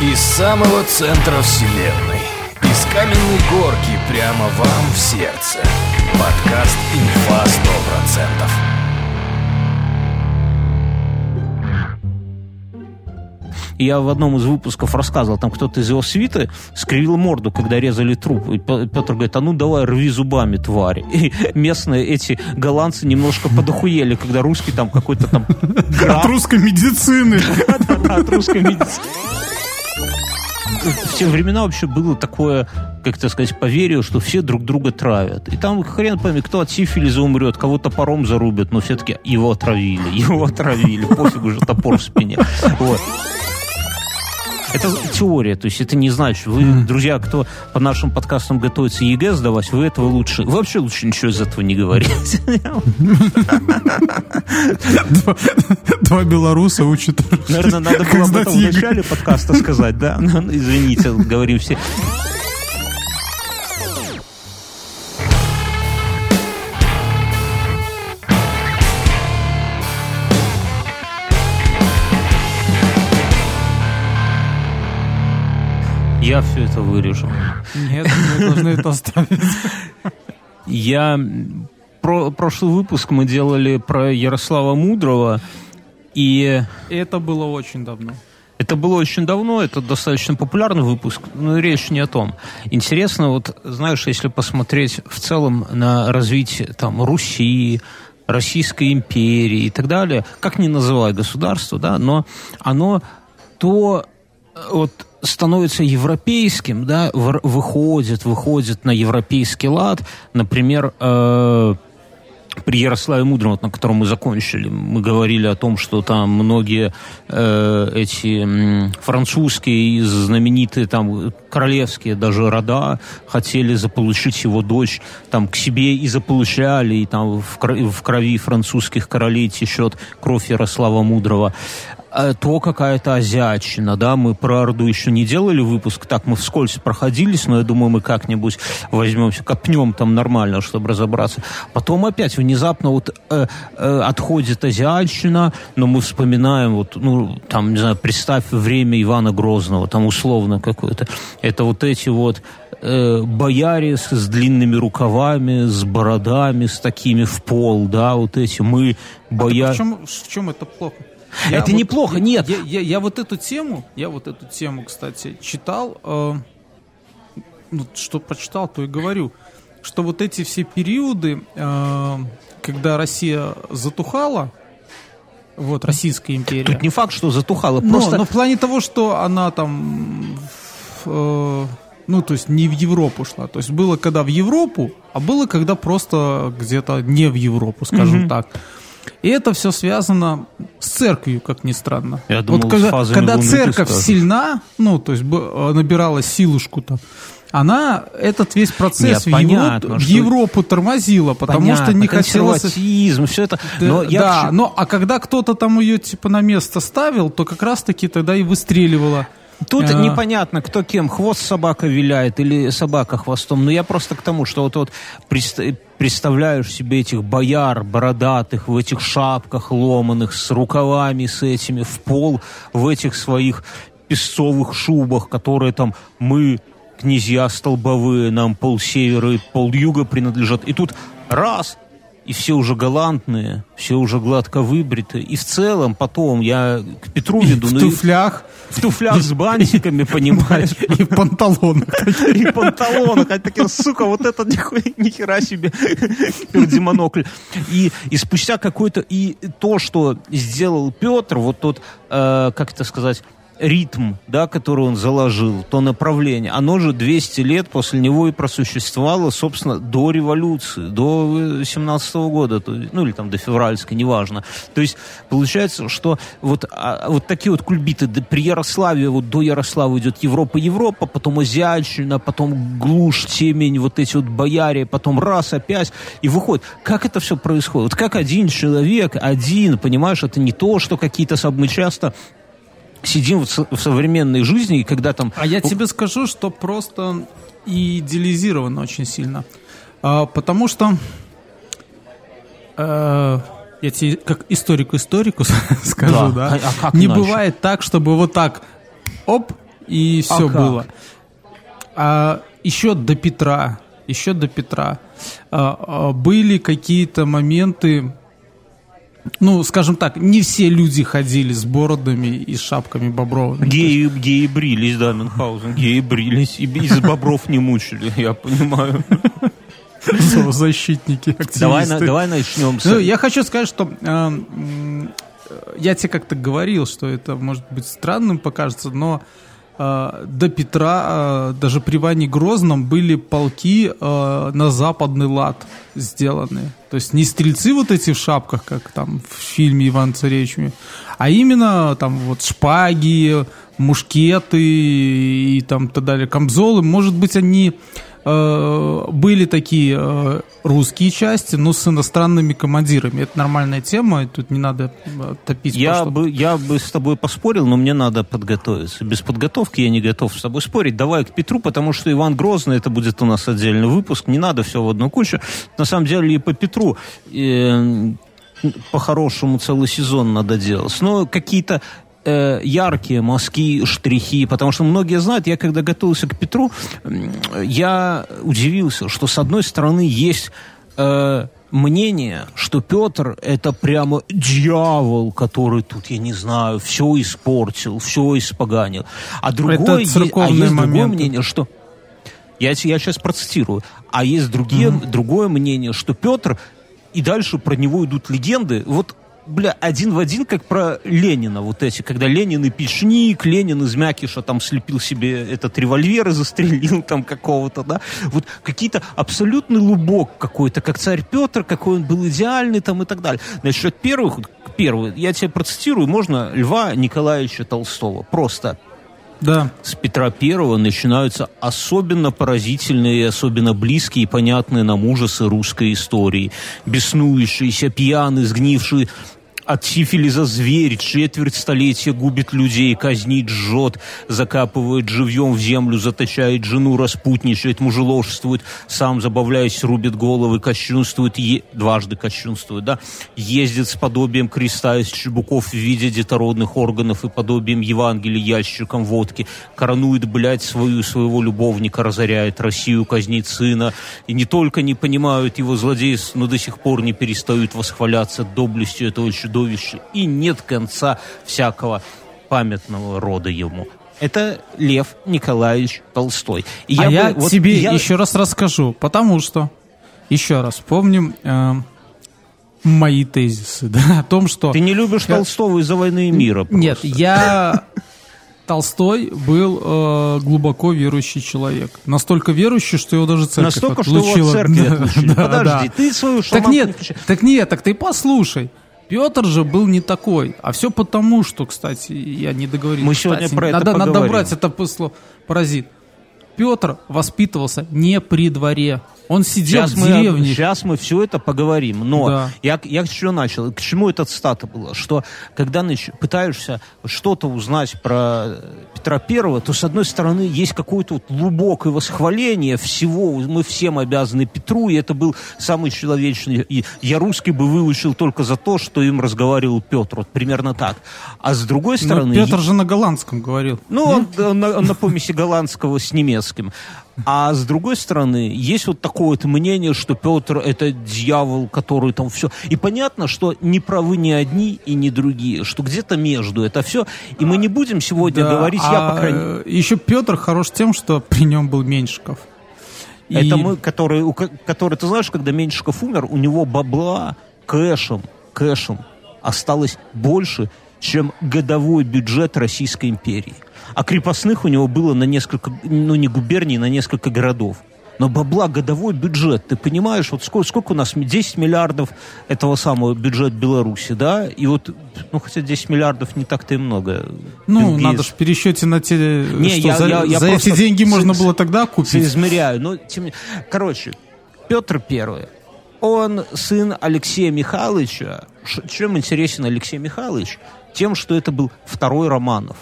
Из самого центра вселенной Из каменной горки прямо вам в сердце Подкаст «Инфа 100%» Я в одном из выпусков рассказывал, там кто-то из его свиты скривил морду, когда резали труп. И Петр говорит, а ну давай рви зубами, тварь. И местные эти голландцы немножко подохуели, когда русский там какой-то там... От русской медицины. От русской медицины в те времена вообще было такое, как это сказать, поверье, что все друг друга травят. И там хрен пойми, кто от сифилиза умрет, кого топором зарубят, но все-таки его отравили, его отравили, пофиг уже топор в спине. Вот. Это теория, то есть это не значит, вы, друзья, кто по нашим подкастам готовится ЕГЭ сдавать, вы этого лучше, вы вообще лучше ничего из этого не говорите. Два белоруса учат. Наверное, надо было об этом в начале подкаста сказать, да? Ну, извините, говорим все. Я все это вырежу. Нет, мы должны это оставить. Я... Про, прошлый выпуск мы делали про Ярослава Мудрого, и... Это было очень давно. Это было очень давно, это достаточно популярный выпуск, но речь не о том. Интересно, вот, знаешь, если посмотреть в целом на развитие там Руси, Российской империи и так далее, как ни называй государство, да, но оно то вот становится европейским, да, выходит, выходит на европейский лад, например, э, при Ярославе Мудром, вот, на котором мы закончили, мы говорили о том, что там многие э, эти французские и знаменитые там королевские даже рода хотели заполучить его дочь там к себе и заполучали, и там в в крови французских королей течет кровь Ярослава Мудрого. Э, то какая-то азиатчина, да, мы про Орду еще не делали выпуск, так мы вскользь проходились, но я думаю, мы как-нибудь возьмемся, копнем там нормально, чтобы разобраться. Потом опять внезапно вот э, э, отходит азиатчина, но мы вспоминаем вот, ну, там, не знаю, представь время Ивана Грозного, там условно какое-то. Это вот эти вот э, бояре с, с длинными рукавами, с бородами, с такими в пол, да, вот эти мы бояре. А в, чем, в чем это плохо? Я это вот, неплохо, нет. Я, я, я вот эту тему, я вот эту тему, кстати, читал, э, ну, что прочитал, то и говорю, что вот эти все периоды, э, когда Россия затухала, вот, Российская империя. Тут не факт, что затухала, просто... Но, но в плане того, что она там... Э, ну, то есть не в Европу шла. То есть было когда в Европу, а было когда просто где-то не в Европу, скажем mm-hmm. так. И это все связано с церковью, как ни странно. Я думал, вот когда, когда церковь сильна, ну, то есть э, набирала силушку-то, она этот весь процесс Нет, в, понятно, Европу, в Европу тормозила, потому понятно, что не хотелось... все это... Но да, я... но а когда кто-то там ее типа на место ставил, то как раз-таки тогда и выстреливала. Тут а... непонятно, кто кем, хвост собака виляет или собака хвостом. Но я просто к тому, что вот, вот представляешь себе этих бояр бородатых в этих шапках ломаных, с рукавами с этими в пол, в этих своих песцовых шубах, которые там мы, князья столбовые, нам пол севера и пол юга принадлежат. И тут раз, и все уже галантные, все уже гладко выбриты. И в целом потом я к Петру веду... В ну, туфлях. В туфлях с бантиками, понимаешь? И в панталонах. И в панталонах. А такие, сука, вот это нихера себе. Пердимонокль. И, и спустя какой-то... И то, что сделал Петр, вот тот, э, как это сказать ритм, да, который он заложил, то направление, оно же 200 лет после него и просуществовало, собственно, до революции, до 17 -го года, то, ну или там до февральской, неважно. То есть получается, что вот, а, вот такие вот кульбиты при Ярославе, вот до Ярослава идет Европа, Европа, потом Азиатчина, потом глушь, темень, вот эти вот бояре, потом раз опять, и выходит. Как это все происходит? Вот как один человек, один, понимаешь, это не то, что какие-то, мы часто сидим в, в современной жизни, и когда там... А я тебе скажу, что просто идеализировано очень сильно. А, потому что... А, я тебе как историку-историку скажу, да? да? А, а как не иначе? бывает так, чтобы вот так, оп, и все А как? было. А еще до Петра, еще до Петра а, а, были какие-то моменты, ну, скажем так, не все люди ходили с бородами и шапками бобровыми. Геи, геи брились, да, Мюнхгаузен, геи брились, и из бобров не мучили, я понимаю. защитники, активисты. Давай, давай начнем с... Ну, я хочу сказать, что э, м, я тебе как-то говорил, что это может быть странным покажется, но э, до Петра, э, даже при Ване Грозном были полки э, на западный лад сделаны. То есть не стрельцы вот эти в шапках, как там в фильме Иван Царевич, а именно там вот шпаги, мушкеты и там так далее, камзолы. Может быть, они э, были такие э, русские части, но с иностранными командирами. Это нормальная тема, тут не надо э, топить. Я бы, я бы с тобой поспорил, но мне надо подготовиться. Без подготовки я не готов с тобой спорить. Давай к Петру, потому что Иван Грозный, это будет у нас отдельный выпуск. Не надо все в одну кучу. На самом деле и по Петру э, по-хорошему целый сезон надо делать. Но какие-то э, яркие мазки, штрихи, потому что многие знают, я когда готовился к Петру, я удивился, что с одной стороны есть э, мнение, что Петр это прямо дьявол, который тут, я не знаю, все испортил, все испоганил. А другое, е- а церковные есть другое моменты. мнение, что я, я сейчас процитирую. А есть другие, другое мнение, что Петр, и дальше про него идут легенды, вот бля, один в один, как про Ленина, вот эти, когда Ленин и Печник, Ленин из Мякиша там слепил себе этот револьвер и застрелил там какого-то, да, вот какие-то абсолютный лубок какой-то, как царь Петр, какой он был идеальный там и так далее. Насчет первых, первый, я тебе процитирую, можно Льва Николаевича Толстого, просто Да. с Петра Первого начинаются особенно поразительные особенно близкие и понятные нам ужасы русской истории. Беснующийся, пьяный, сгнивший от сифилиза зверь четверть столетия губит людей, казнит, жжет, закапывает живьем в землю, заточает жену, распутничает, мужеложествует, сам, забавляясь, рубит головы, кощунствует, е- дважды кощунствует, да, ездит с подобием креста из чебуков в виде детородных органов и подобием Евангелия ящиком водки, коронует, блядь, свою, своего любовника, разоряет Россию, казнит сына, и не только не понимают его злодейств, но до сих пор не перестают восхваляться доблестью этого чудовища, и нет конца всякого памятного рода ему. Это Лев Николаевич Толстой. И а я бы- вот тебе я- еще раз расскажу, потому что, еще раз, помним э, мои тезисы, да, о том, что... Ты не любишь Я- Толстого из-за войны и мира. Нет, просто. я... Толстой был э, глубоко верующий человек. Настолько верующий, что его даже церковь Настолько, что его отлучила. от церкви Да, отлучили. да, Подожди, да. ты свою Так шаманку не нет, включай. так нет, так ты послушай. Петр же был не такой. А все потому, что, кстати, я не договорил. Мы сегодня Кстати, про это надо, надо поговорим. брать это посло- паразит. Петр воспитывался не при дворе. Он сидел Сейчас в мы, деревне. сейчас мы все это поговорим. Но Да. я, я с чего начал? К чему эта цитата была? Что когда нач- пытаешься что-то узнать про Петра Первого, то, с одной стороны, есть какое-то вот глубокое восхваление всего. Мы всем обязаны Петру, и это был самый человечный. И я русский бы выучил только за то, что им разговаривал Петр. Вот примерно так. А с другой Но стороны... Петр же на голландском говорил. Ну, он, он на, он на помеси голландского с немецким. А с другой стороны, есть вот такое вот мнение, что Петр это дьявол, который там все. И понятно, что не правы ни одни и ни другие, что где-то между это все. И мы не будем сегодня Да, говорить, я, а, по крайней э, Еще Петр хорош тем, что при нем был Меньшиков. И- Это мы, который, у ко- который, ты знаешь, когда Меньшиков умер, у него бабла кэшем, кэшем осталось больше, чем годовой бюджет Российской империи. А крепостных у него было на несколько, ну не губерний, на несколько городов. Но бабла, годовой бюджет, ты понимаешь, вот сколько, сколько у нас, 10 миллиардов этого самого бюджет Беларуси, да? И вот, ну хотя 10 миллиардов не так-то и много. Ну, Без- надо же в пересчете на те, Не, что я- за, я- я за эти деньги с- можно с- было тогда купить. Соизмеряю. Но, тем не- Короче, Петр Первый. Он сын Алексея Михайловича. Чем интересен Алексей Михайлович? Тем, что это был второй Романов.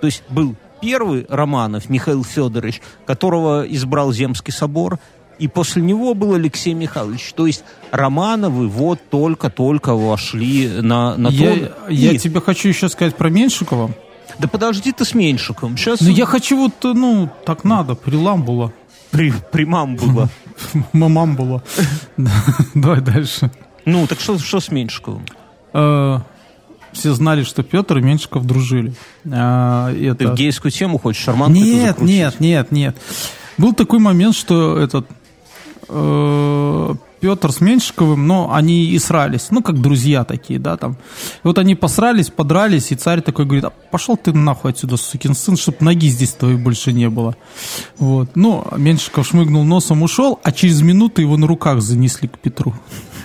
То есть был первый Романов, Михаил Федорович, которого избрал Земский собор, и после него был Алексей Михайлович. То есть Романовы вот только-только вошли на, на Я, трон. я И- тебе хочу еще сказать про Меньшикова. Да подожди ты с Меньшиком. Сейчас... Ну, я хочу вот, ну, так надо, приламбула. При, примам было. Мамам было. Давай дальше. Ну, так что, что с Меньшиковым? Все знали, что Петр и Меньшиков дружили. А, Ты это- в гейскую тему хочешь, шарманку Нет, нет, нет, нет. Был такой момент, что этот э, Петр с Меньшиковым, но они и срались, ну, как друзья такие, да, там. И вот они посрались, подрались, и царь такой говорит, а пошел ты нахуй отсюда, сукин сын, чтоб ноги здесь твоей больше не было. Вот. Ну, Меньшиков шмыгнул носом, ушел, а через минуту его на руках занесли к Петру.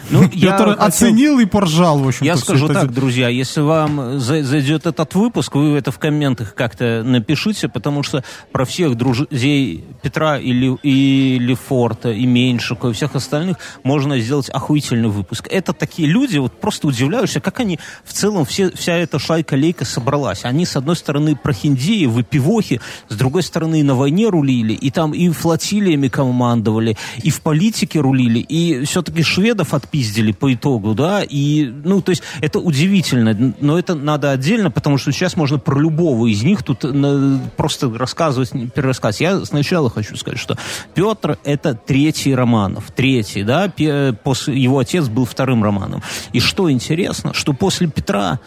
Ну, я хотел- оценил и поржал, в общем Я скажу так, друзья, если вам за- зайдет этот выпуск, вы это в комментах как-то напишите, потому что про всех друзей Петра или, и Лефорта, и Меньшикова, и всех остальных можно сделать охуительный выпуск. Это такие люди, вот просто удивляешься, как они в целом, все, вся эта шайка-лейка собралась. Они, с одной стороны, прохиндеи, выпивохи, с другой стороны, на войне рулили, и там и флотилиями командовали, и в политике рулили, и все-таки шведов отпиздили по итогу, да, и, ну, то есть, это удивительно, но это надо отдельно, потому что сейчас можно про любого из них тут э, просто рассказывать, перерассказывать. Я сначала хочу сказать, что Петр это третий Романов, третий, да, его отец был вторым Романом. И что интересно, что после Петра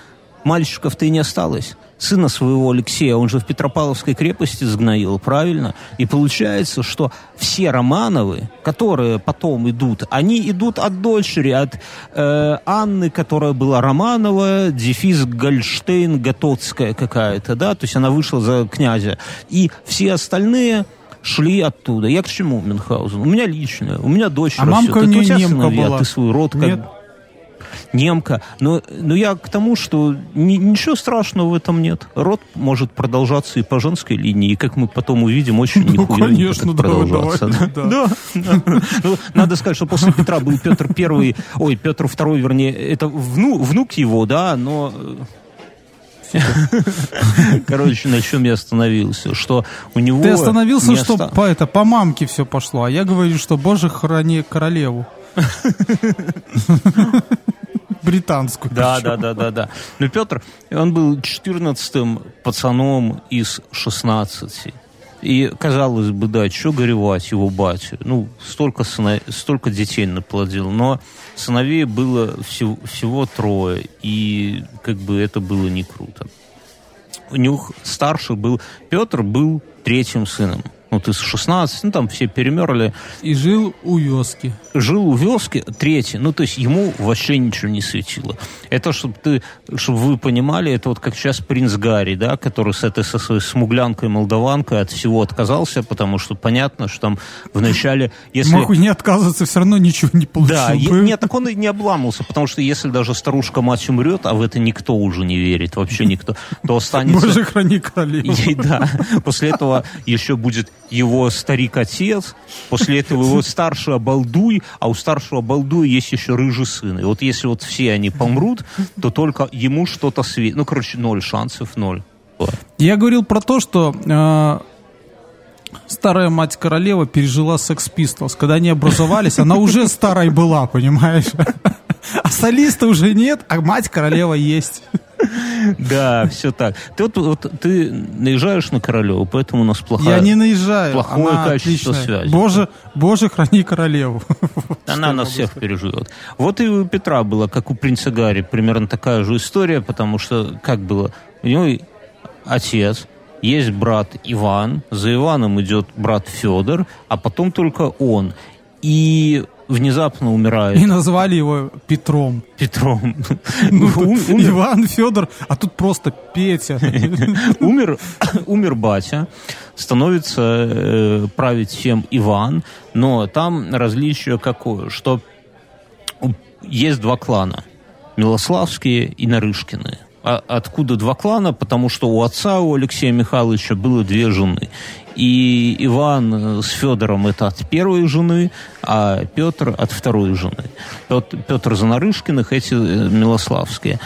мальчиков-то и не осталось. Сына своего Алексея, он же в Петропавловской крепости сгноил, правильно? И получается, что все Романовы, которые потом идут, они идут от дочери, от э, Анны, которая была Романова, дефис Гольштейн, Готоцкая какая-то, да, то есть она вышла за князя. И все остальные шли оттуда. Я к чему, Мюнхгаузен? У меня личное, у меня дочь А растет. мамка у Это нее тебя немка сыновья, была. ты свой род как Нет? немка. Но, но я к тому, что ни- ничего страшного в этом нет. Род может продолжаться и по женской линии, и, как мы потом увидим, очень Ну, конечно, давай, продолжаться. давай, да. да. Да, да. Ну, надо сказать, что после Петра был Петр Первый, ой, Петр Второй, вернее, это вну- внук его, да, но... Короче, на чем я остановился? Что у него... Ты остановился, что по, это, по мамке все пошло, а я говорю, что боже храни королеву. Британскую. Да, да, да, да, да. Но Петр, он был 14-м пацаном из 16. И, казалось бы, да, что горевать его батю? Ну, столько, сына- столько детей наплодил, но сыновей было всего, всего трое, и как бы это было не круто. У них старший был, Петр был третьим сыном. Вот из 16, ну там все перемерли И жил у вёски. жил у вёски третий, ну, то есть ему вообще ничего не светило. Это, чтобы ты, чтобы вы понимали, это вот как сейчас принц Гарри, да, который с этой со своей смуглянкой-молдаванкой от всего отказался, потому что понятно, что там вначале, если... Мог не отказываться, все равно ничего не получил Да, бы. нет, так он и не обламывался, потому что если даже старушка-мать умрет, а в это никто уже не верит, вообще никто, то останется... Боже, храни королеву. Да, после этого еще будет его старик-отец, после этого его старший обалдуй, а у старшего обалдуя есть еще рыжий сын. И вот если вот все они помрут, то только ему что-то светит. Ну, короче, ноль шансов, ноль. Я говорил про то, что э, старая мать королева пережила секс Pistols. Когда они образовались, она уже старой была, понимаешь? А солиста уже нет, а мать королева есть. Да, все так. Ты вот, вот ты наезжаешь на Королеву, поэтому у нас плохая... Я не наезжаю. плохое она качество отличная. связи. Боже, боже, храни королеву. Она нас всех переживет. Вот и у Петра было, как у принца Гарри, примерно такая же история, потому что, как было, у него отец, есть брат Иван, за Иваном идет брат Федор, а потом только он. И внезапно умирает И назвали его Петром. Петром. Ну, Ум- тут умер, Иван, Федор, а тут просто Петя. умер, умер батя, становится э, править всем Иван, но там различие какое, что есть два клана, Милославские и Нарышкины. А откуда два клана? Потому что у отца, у Алексея Михайловича, было две жены. И Иван с Федором это от первой жены, а Петр от второй жены. Петр, Петр за Нарышкиных, эти э, Милославские.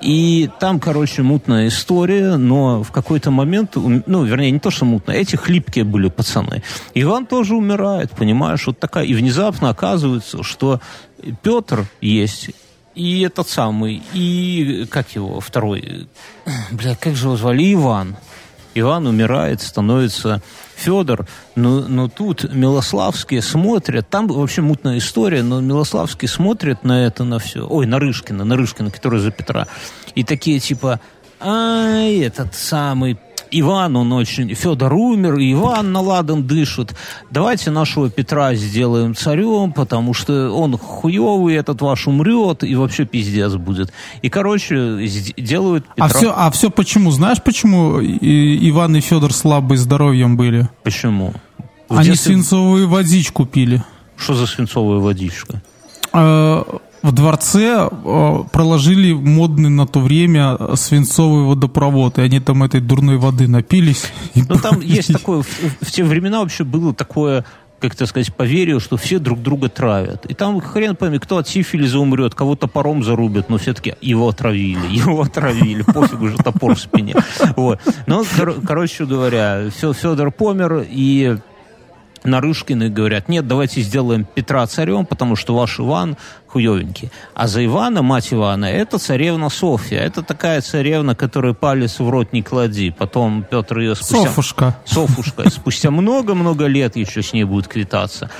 И там, короче, мутная история, но в какой-то момент, ну, вернее, не то, что мутная, эти хлипкие были пацаны. Иван тоже умирает, понимаешь, вот такая. И внезапно оказывается, что Петр есть и этот самый, и как его второй, бля, как же его звали, Иван. Иван умирает, становится Федор, но, но тут Милославские смотрят, там вообще мутная история, но Милославские смотрят на это, на все. Ой, на Рышкина, на Рышкина, который за Петра. И такие типа, ай, этот самый Иван, он очень... Федор умер, Иван наладан дышит. Давайте нашего Петра сделаем царем, потому что он хуевый, этот ваш умрет, и вообще пиздец будет. И, короче, делают а Петра... А все, а все почему? Знаешь, почему Иван и Федор слабые здоровьем были? Почему? В Они детстве... свинцовую водичку пили. Что за свинцовая водичка? В дворце э, проложили модный на то время свинцовый водопровод, и они там этой дурной воды напились. Ну, там есть такое, в, в те времена вообще было такое как это сказать, поверил, что все друг друга травят. И там хрен пойми, кто от сифилиза умрет, кого топором зарубят, но все-таки его отравили, его отравили, пофиг уже топор в спине. Вот. Ну, кор- короче говоря, Федор помер, и Нарышкины говорят, нет, давайте сделаем Петра царем, потому что ваш Иван хуевенький. А за Ивана, мать Ивана, это царевна Софья. Это такая царевна, которая палец в рот не клади. Потом Петр ее спустя... Софушка. Софушка. Спустя много-много лет еще с ней будет квитаться.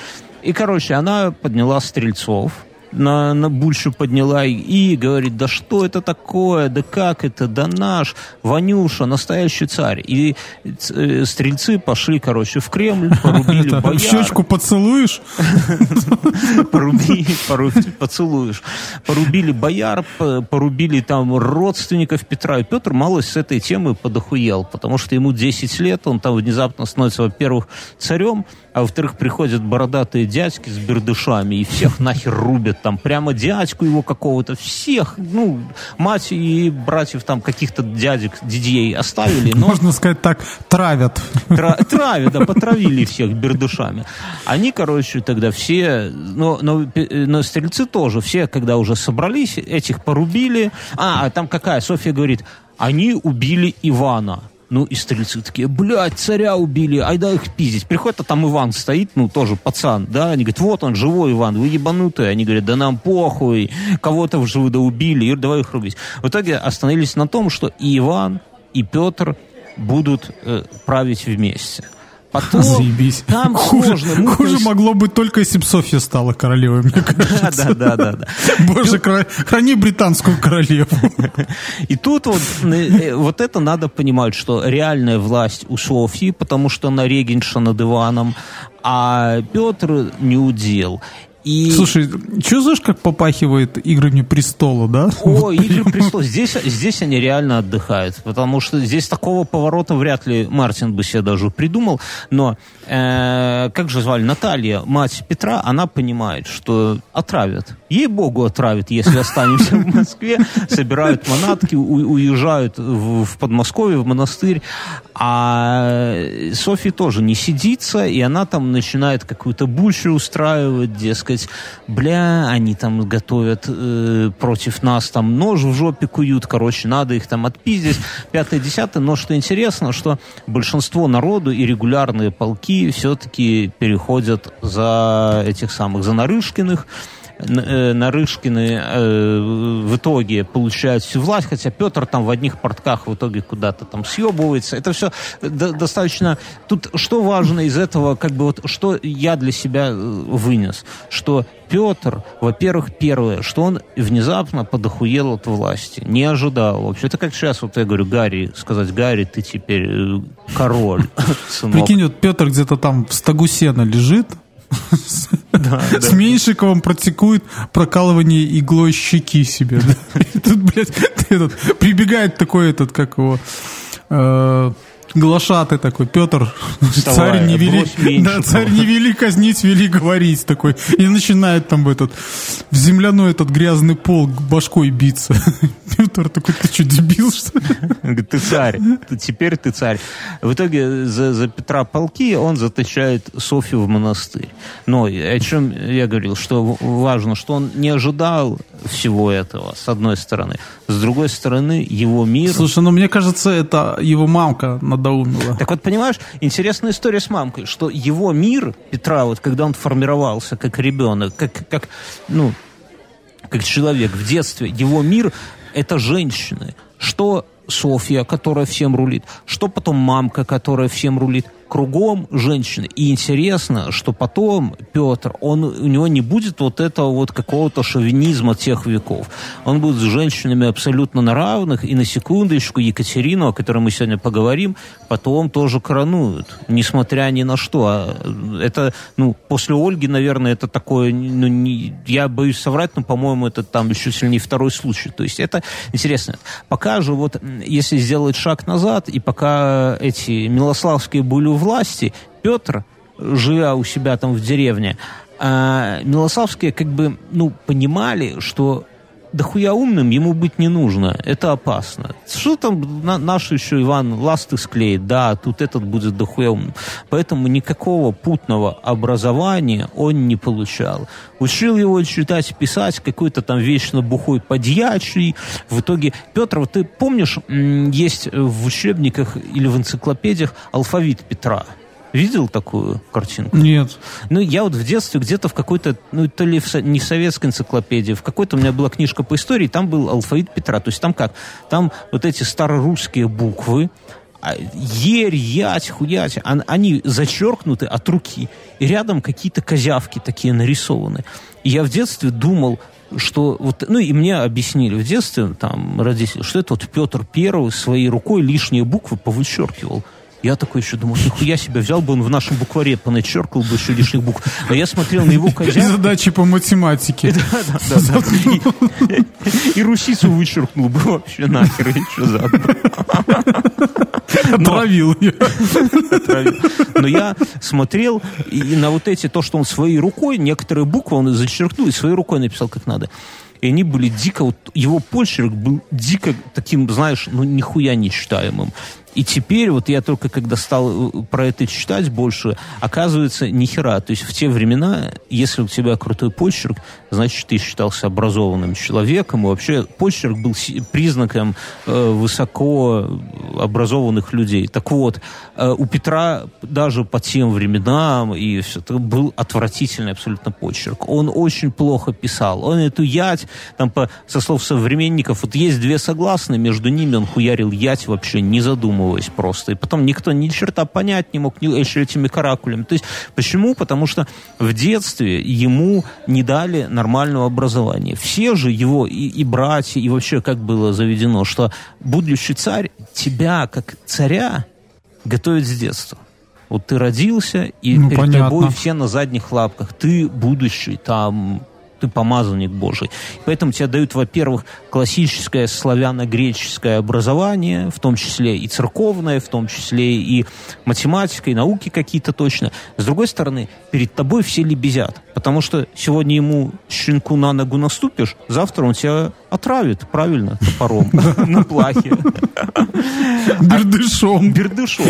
И, короче, она подняла стрельцов, на, на бульшу подняла и, говорит, да что это такое, да как это, да наш, Ванюша, настоящий царь. И э, стрельцы пошли, короче, в Кремль, порубили бояр. Щечку поцелуешь? Поцелуешь. Порубили бояр, порубили там родственников Петра. И Петр малость с этой темы подохуел, потому что ему 10 лет, он там внезапно становится, во-первых, царем, а во-вторых, приходят бородатые дядьки с бердышами и всех нахер рубят там, прямо дядьку его какого-то, всех, ну, мать и братьев там каких-то дядек, дядей оставили. Но... Можно сказать так, травят. Тра травят, да, потравили всех бердышами. Они, короче, тогда все, но, но, но стрельцы тоже, все, когда уже собрались, этих порубили. А, а там какая, Софья говорит, они убили Ивана. Ну, и стрельцы такие, блядь, царя убили, айда их пиздить. Приходит, а там Иван стоит, ну, тоже пацан, да, они говорят, вот он, живой Иван, вы ебанутые. Они говорят, да нам похуй, кого-то в живы да убили, и давай их рубить. В итоге остановились на том, что и Иван, и Петр будут э, править вместе. Потом Заебись. там хуже, сложно. Ну, хуже есть... могло быть только если бы Софья стала королевой, мне кажется. Да, да, да, да. Боже, храни британскую королеву. И тут вот, э, вот это надо понимать, что реальная власть у Софьи, потому что она регенша над Иваном, а Петр не удел. И... Слушай, чувствуешь, как попахивает играми престола, да? О, игры престола. Здесь, здесь они реально отдыхают, потому что здесь такого поворота вряд ли Мартин бы себе даже придумал. Но э, как же звали Наталья, мать Петра, она понимает, что отравят. Ей-богу отравят, если останемся в Москве. Собирают манатки, уезжают в, Подмосковье, в монастырь. А Софья тоже не сидится, и она там начинает какую-то бульшу устраивать, дескать, бля, они там готовят э, против нас, там нож в жопе куют, короче, надо их там отпиздить. Пятое, десятое. Но что интересно, что большинство народу и регулярные полки все-таки переходят за этих самых, за Нарышкиных, Нарышкины э, в итоге получают всю власть, хотя Петр там в одних портках в итоге куда-то там съебывается. Это все достаточно... Тут что важно из этого, как бы вот, что я для себя э, вынес, что Петр, во-первых, первое, что он внезапно подохуел от власти. Не ожидал вообще. Это как сейчас, вот я говорю, Гарри, сказать, Гарри, ты теперь король, сынок. Прикинь, вот Петр где-то там в стогу сена лежит, с Меньшиковым практикует прокалывание иглой щеки себе. Тут, блядь, этот, прибегает такой этот, как его, э, глашатый такой, Петр, царь не вели, да, царь не вели казнить, вели говорить такой. И начинает там этот, в земляной этот грязный пол башкой биться. Петр такой, ты что, дебил, что ли? Ты царь, теперь ты царь. В итоге за, за Петра полки он затащает Софью в монастырь. Но о чем я говорил, что важно, что он не ожидал всего этого, с одной стороны. С другой стороны, его мир... Слушай, ну мне кажется, это его мамка надоумила. Так вот, понимаешь, интересная история с мамкой, что его мир, Петра, вот когда он формировался как ребенок, как, как ну, как человек. В детстве его мир – это женщины. Что Софья, которая всем рулит, что потом мамка, которая всем рулит – кругом женщины. И интересно, что потом Петр, он, у него не будет вот этого вот какого-то шовинизма тех веков. Он будет с женщинами абсолютно на равных, и на секундочку Екатерину, о которой мы сегодня поговорим, потом тоже коронуют, несмотря ни на что. А это, ну, после Ольги, наверное, это такое, ну, не, я боюсь соврать, но, по-моему, это там еще сильнее второй случай. То есть это интересно. Пока же вот, если сделать шаг назад, и пока эти Милославские были власти, Петр, живя у себя там в деревне, а Милославские как бы, ну, понимали, что дохуя умным ему быть не нужно. Это опасно. Что там на, наш еще Иван ласты склеит? Да, тут этот будет дохуя умным. Поэтому никакого путного образования он не получал. Учил его читать, писать, какой-то там вечно бухой подьячий. В итоге, Петр, вот ты помнишь, есть в учебниках или в энциклопедиях алфавит Петра? Видел такую картинку? Нет. Ну, я вот в детстве где-то в какой-то, ну, то ли в, не в советской энциклопедии, в какой-то у меня была книжка по истории, там был алфавит Петра. То есть там как? Там вот эти старорусские буквы, а, ерь, ять, хуять, они зачеркнуты от руки. И рядом какие-то козявки такие нарисованы. И я в детстве думал, что вот, ну и мне объяснили в детстве, там, родители, что это вот Петр Первый своей рукой лишние буквы повычеркивал. Я такой еще думал, нихуя себе, взял бы он в нашем букваре, поначеркал бы еще лишних букв. А я смотрел на его козявку. Задачи по математике. Да, да, да. И русицу вычеркнул бы вообще нахер, и что заодно. Отравил ее. Но я смотрел и на вот эти, то, что он своей рукой, некоторые буквы он зачеркнул и своей рукой написал как надо. И они были дико, вот его почерк был дико таким, знаешь, ну нихуя нечитаемым. И теперь, вот я только когда стал э, про это читать больше, оказывается, ни хера. То есть в те времена, если у тебя крутой почерк, значит, ты считался образованным человеком. И вообще почерк был признаком э, высоко образованных людей. Так вот, э, у Петра даже по тем временам и все это был отвратительный абсолютно почерк. Он очень плохо писал. Он эту ять, там, по, со слов современников, вот есть две согласные, между ними он хуярил ять вообще не задумываясь задумываясь просто. И потом никто ни черта понять не мог, ни, еще этими каракулями. То есть почему? Потому что в детстве ему не дали нормального образования. Все же его, и, и братья, и вообще как было заведено, что будущий царь тебя, как царя, готовит с детства. Вот ты родился, и ну, перед понятно. тобой все на задних лапках. Ты будущий там ты помазанник Божий. Поэтому тебе дают, во-первых, классическое славяно-греческое образование, в том числе и церковное, в том числе и математика, и науки какие-то точно. С другой стороны, перед тобой все лебезят, потому что сегодня ему щенку на ногу наступишь, завтра он тебя отравит, правильно, топором на плахе. Бердышом. Бердышом.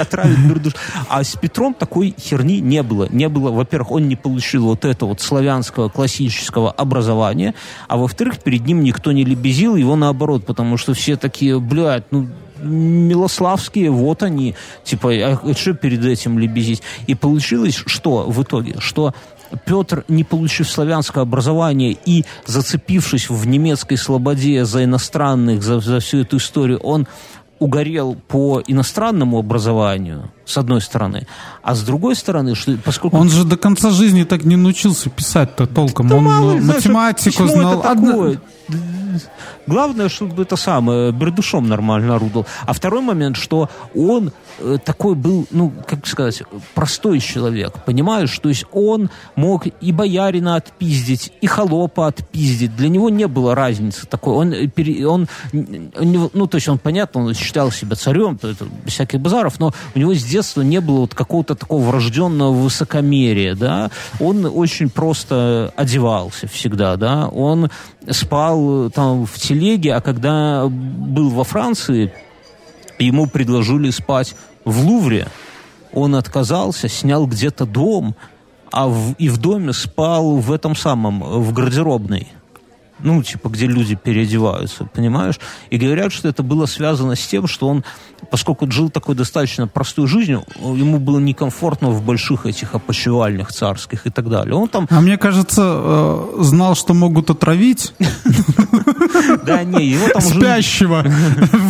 Отравит бердыш. А с Петром такой херни не было. Не было, во-первых, он не получил вот это вот славянского классического образования, а во-вторых, перед ним никто не лебезил, его наоборот, потому что все такие, блядь, ну, Милославские, вот они, типа, а что перед этим лебезить? И получилось что в итоге? Что Петр, не получив славянское образование и зацепившись в немецкой слободе за иностранных, за, за всю эту историю, он угорел по иностранному образованию, с одной стороны, а с другой стороны, что поскольку... Он же до конца жизни так не научился писать-то толком. Да Он мало, математику знал. Это такое? Главное, чтобы это самое, бердушом нормально орудовал. А второй момент, что он э, такой был, ну, как сказать, простой человек, понимаешь? То есть он мог и боярина отпиздить, и холопа отпиздить. Для него не было разницы такой. Он, э, он, он ну, то есть он, понятно, он считал себя царем, это, всяких базаров, но у него с детства не было вот какого-то такого врожденного высокомерия, да. Он очень просто одевался всегда, да. Он спал там в телеге, а когда был во Франции, ему предложили спать в Лувре. Он отказался, снял где-то дом, а в, и в доме спал в этом самом, в гардеробной. ну, типа, где люди переодеваются, понимаешь? И говорят, что это было связано с тем, что он, поскольку жил такой достаточно простой жизнью, ему было некомфортно в больших этих опочивальнях царских и так далее. Он там... А мне кажется, э, знал, что могут отравить. Да, не, его там. Спящего.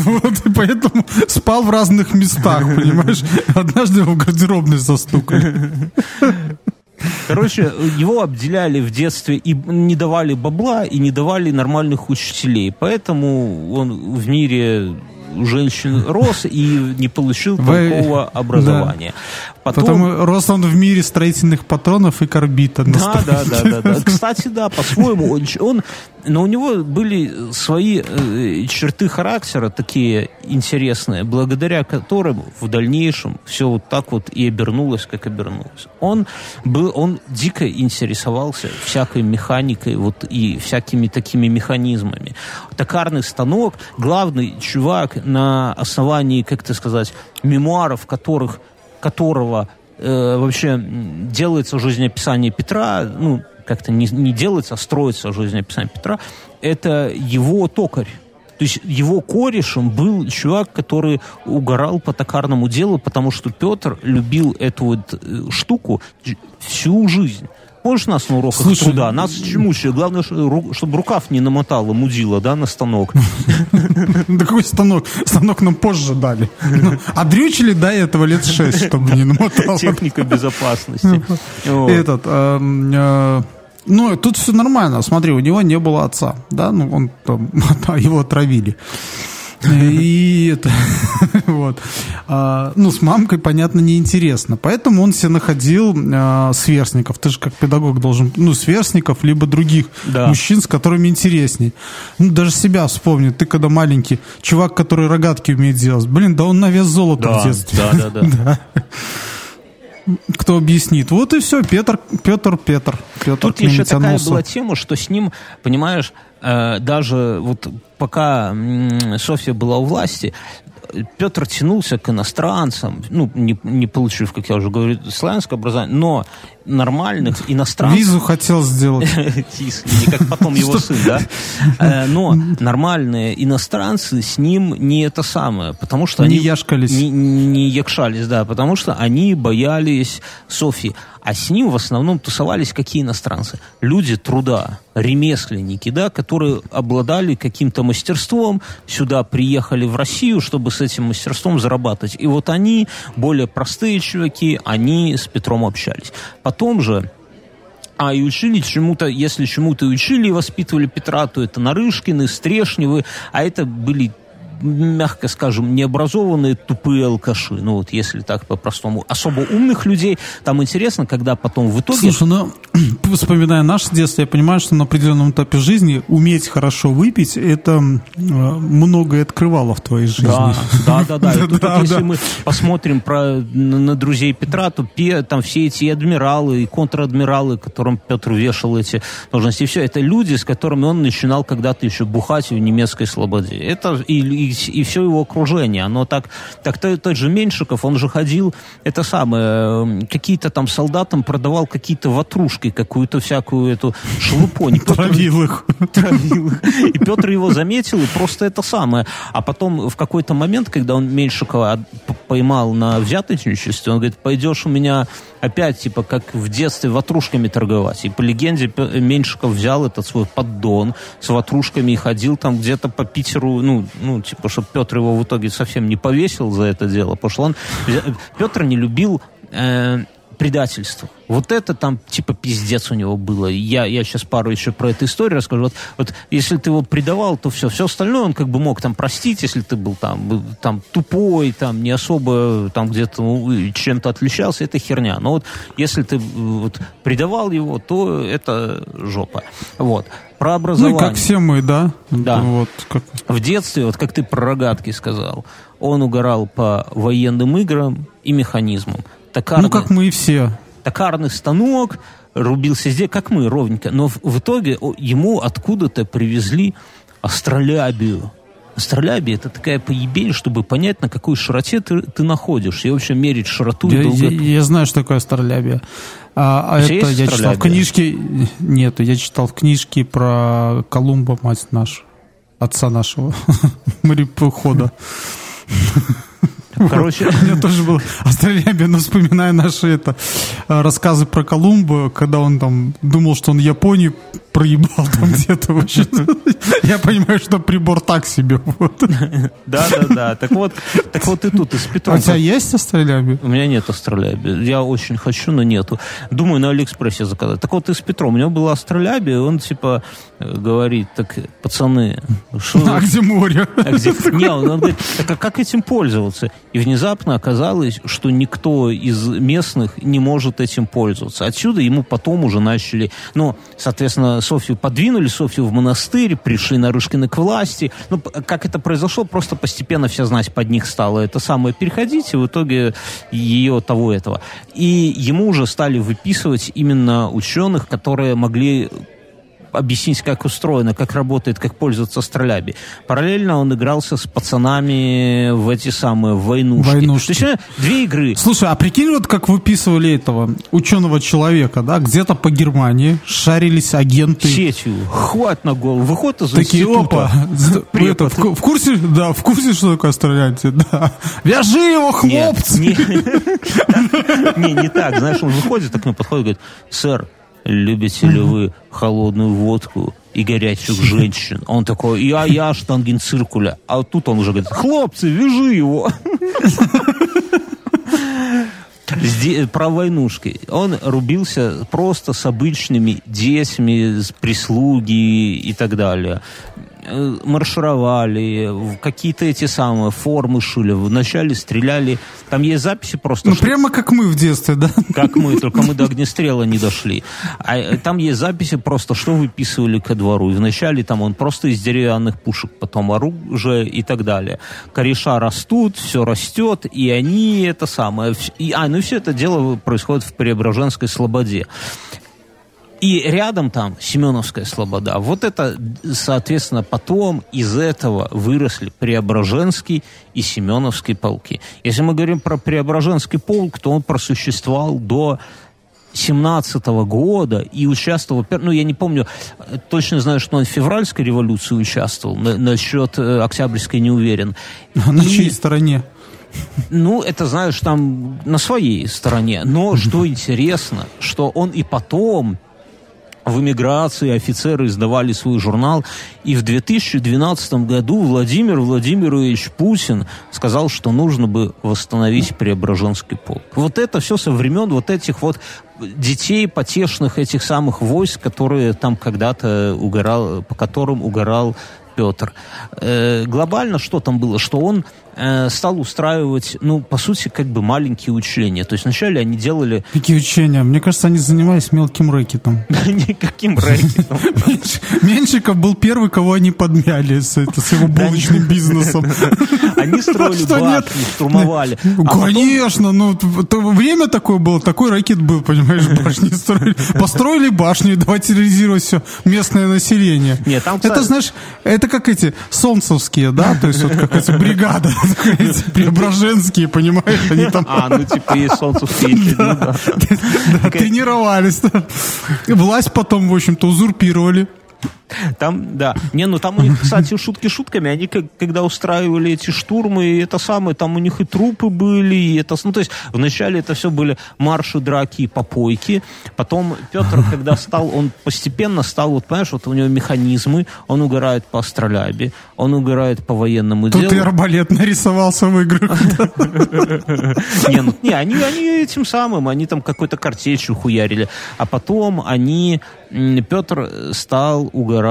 Вот, и поэтому спал в разных местах, понимаешь? Однажды его гардеробной застукали. Короче, его обделяли в детстве и не давали бабла, и не давали нормальных учителей. Поэтому он в мире женщин рос и не получил Вы- такого образования. Потом... Потому рос он в мире строительных патронов и карбита. на Да, да, строителе. да, да, да. Кстати, да, по-своему он, он, но у него были свои э, черты характера такие интересные, благодаря которым в дальнейшем все вот так вот и обернулось, как обернулось. Он был, он дико интересовался всякой механикой, вот и всякими такими механизмами. Токарный станок, главный чувак на основании, как это сказать, мемуаров, которых которого э, вообще делается жизнеописание Петра, ну, как-то не, не делается, а строится жизнеописание Петра, это его токарь. То есть его корешем был чувак, который угорал по токарному делу, потому что Петр любил эту вот э, штуку всю жизнь. Помнишь нас на уроках Слушай, труда? Нас чему еще? Главное, чтобы рукав не намотала мудила, да, на станок. Да какой станок? Станок нам позже дали. Ну, А дрючили до этого лет шесть, чтобы не намотало. Техника безопасности. Этот, эм, э, ну, тут все нормально. Смотри, у него не было отца, да, ну, он там, его отравили. И это, вот. А, ну, с мамкой, понятно, неинтересно. Поэтому он себе находил а, сверстников. Ты же как педагог должен, ну, сверстников, либо других Да. мужчин, с которыми интересней. Ну, даже себя вспомни. Ты когда маленький, чувак, который рогатки умеет делать. Блин, да он на вес золота в детстве. да, да, да. Кто объяснит? Вот и все, Петр, Петр, Петр. Петр Тут еще такая была тема, что с ним, понимаешь, даже вот пока Софья была у власти, Петр тянулся к иностранцам, ну, не, не получив, как я уже говорю, славянское образование, но нормальных иностранцев... Визу хотел сделать. Искренне, как потом его сын, да? Э, Но нормальные иностранцы с ним не это самое, потому что Не они... яшкались. Не, не якшались, да, потому что они боялись Софьи. А с ним в основном тусовались какие иностранцы? Люди труда, ремесленники, да, которые обладали каким-то мастерством, сюда приехали в Россию, чтобы с этим мастерством зарабатывать. И вот они, более простые чуваки, они с Петром общались. Потом же а и учили чему-то, если чему-то учили и воспитывали Петра, то это Нарышкины, Стрешневы, а это были мягко скажем, необразованные тупые алкаши. Ну вот если так по-простому. Особо умных людей. Там интересно, когда потом в итоге... Слушай, ну, вспоминая наше детство, я понимаю, что на определенном этапе жизни уметь хорошо выпить, это э, многое открывало в твоей жизни. Да, да, да, да. Тут Да, вот если да. мы посмотрим про, на, на друзей Петра, то пе- там все эти адмиралы и контр-адмиралы, которым Петр вешал эти должности, все это люди, с которыми он начинал когда-то еще бухать в немецкой слободе. Это и, и, и все его окружение. Оно так, так тот, тот же Меньшиков, он же ходил, это самое, э, какие-то там солдатам продавал какие-то ватрушки, какую-то всякую эту шелупонь. Травил их. травил их. И Петр его заметил, и просто это самое. А потом в какой-то момент, когда он Меньшикова поймал на взяточничестве, он говорит, пойдешь у меня опять, типа, как в детстве ватрушками торговать. И по легенде Меньшиков взял этот свой поддон с ватрушками и ходил там где-то по Питеру, ну, ну типа, чтобы Петр его в итоге совсем не повесил за это дело, что он... взя- Петр не любил э, предательство. Вот это там типа пиздец у него было. Я, я сейчас пару еще про эту историю расскажу. Вот, вот если ты его предавал, то все. Все остальное он как бы мог там простить, если ты был там, был там тупой, там не особо там где-то ну, чем-то отличался, это херня. Но вот если ты э, вот, предавал его, то это жопа. Вот. Про Ну образование. и как все мы, да? Да. Вот, как... В детстве, вот как ты про рогатки сказал, он угорал по военным играм и механизмам. Токарный, Ну, как мы и все. токарный станок, рубился здесь, как мы, ровненько. Но в, в итоге ему откуда-то привезли астролябию. Астролябия – это такая поебень, чтобы понять, на какой широте ты, ты находишься. И вообще мерить широту и Я, долготу. я- я знаю, что такое астролябия. А, а это я читал в книжке... Нет, я читал в книжке про Колумба, мать нашу, отца нашего морехода. Короче, у меня тоже был астролябия, но вспоминая наши это, рассказы про Колумба, когда он там думал, что он Японию проебал там где-то вообще. Я понимаю, что прибор так себе. Да, да, да. Так вот, так вот и тут, и с Петром. А у тебя есть астролябия? У меня нет астролябии. Я очень хочу, но нету. Думаю, на Алиэкспрессе заказать. Так вот и с Петром. У него была астролябия, он типа э, говорит, так, пацаны... А где море? А не, он говорит, так а как этим пользоваться? И внезапно оказалось, что никто из местных не может этим пользоваться. Отсюда ему потом уже начали, ну, соответственно, Софью подвинули, Софью в монастырь, пришли Нарышкины к власти. Ну, как это произошло, просто постепенно вся знать под них стала это самое переходить, и в итоге ее того этого. И ему уже стали выписывать именно ученых, которые могли объяснить, как устроено, как работает, как пользоваться строляби. Параллельно он игрался с пацанами в эти самые войнушки. Войнушки. То есть две игры. Слушай, а прикинь, вот как выписывали этого ученого человека, да, где-то по Германии шарились агенты. Сетью. Хват на голову. Выход из Такие, опа. Это, в, в курсе, да, в курсе, что такое стрелять? Да. Вяжи его, хлопцы! Не, не, не так. Знаешь, он выходит, так на подходит и говорит, сэр, любите ли вы холодную водку и горячих женщин? Он такой, я, я штангенциркуля. А тут он уже говорит, хлопцы, вяжи его. про войнушки. Он рубился просто с обычными детьми, с прислуги и так далее. Э, маршировали, какие-то эти самые формы шили, вначале стреляли. Там есть записи просто... Ну, что... прямо как мы в детстве, да? Как мы, только мы до огнестрела не дошли. А э, там есть записи просто, что выписывали ко двору. И вначале там он просто из деревянных пушек, потом оружие и так далее. Кореша растут, все растет, и они это самое... И, а, ну все это дело происходит в Преображенской Слободе. И рядом там Семеновская Слобода. Вот это, соответственно, потом из этого выросли Преображенский и Семеновский полки. Если мы говорим про Преображенский полк, то он просуществовал до 17 года и участвовал, ну, я не помню, точно знаю, что он в февральской революции участвовал, на, насчет э, Октябрьской не уверен. А на и, чьей стороне? Ну, это, знаешь, там на своей стороне. Но что интересно, что он и потом в эмиграции офицеры издавали свой журнал, и в 2012 году Владимир Владимирович Путин сказал, что нужно бы восстановить Преображенский полк. Вот это все со времен вот этих вот детей потешных этих самых войск, которые там когда-то угорал, по которым угорал Петр. Э, глобально что там было? Что он э, стал устраивать, ну, по сути, как бы маленькие учения. То есть вначале они делали... Какие учения? Мне кажется, они занимались мелким рэкетом. Никаким рэкетом. Меньшиков был первый, кого они подмяли с его булочным бизнесом. Они строили башни, штурмовали. А конечно, ну, время такое было, такой рэкет был, понимаешь, башни строили. Построили башню, давайте терроризировать все местное население. Нет, там, Это, знаешь, это как эти солнцевские, да, то есть вот как эти бригада Преображенские, понимаешь? Они там... А, ну типа есть солнцевские. Да, тренировались. Власть потом, в общем-то, узурпировали. Там, да. Не, ну там у них, кстати, шутки шутками. Они, как, когда устраивали эти штурмы, это самое, там у них и трупы были, и это, ну, то есть вначале это все были марши, драки и попойки. Потом Петр, когда стал, он постепенно стал, вот, понимаешь, вот у него механизмы, он угорает по астролябе, он угорает по военному делу. Тут и арбалет нарисовался в играх. Не, ну, не, они, они этим самым, они там какой-то картечью хуярили. А потом они, Петр стал угорать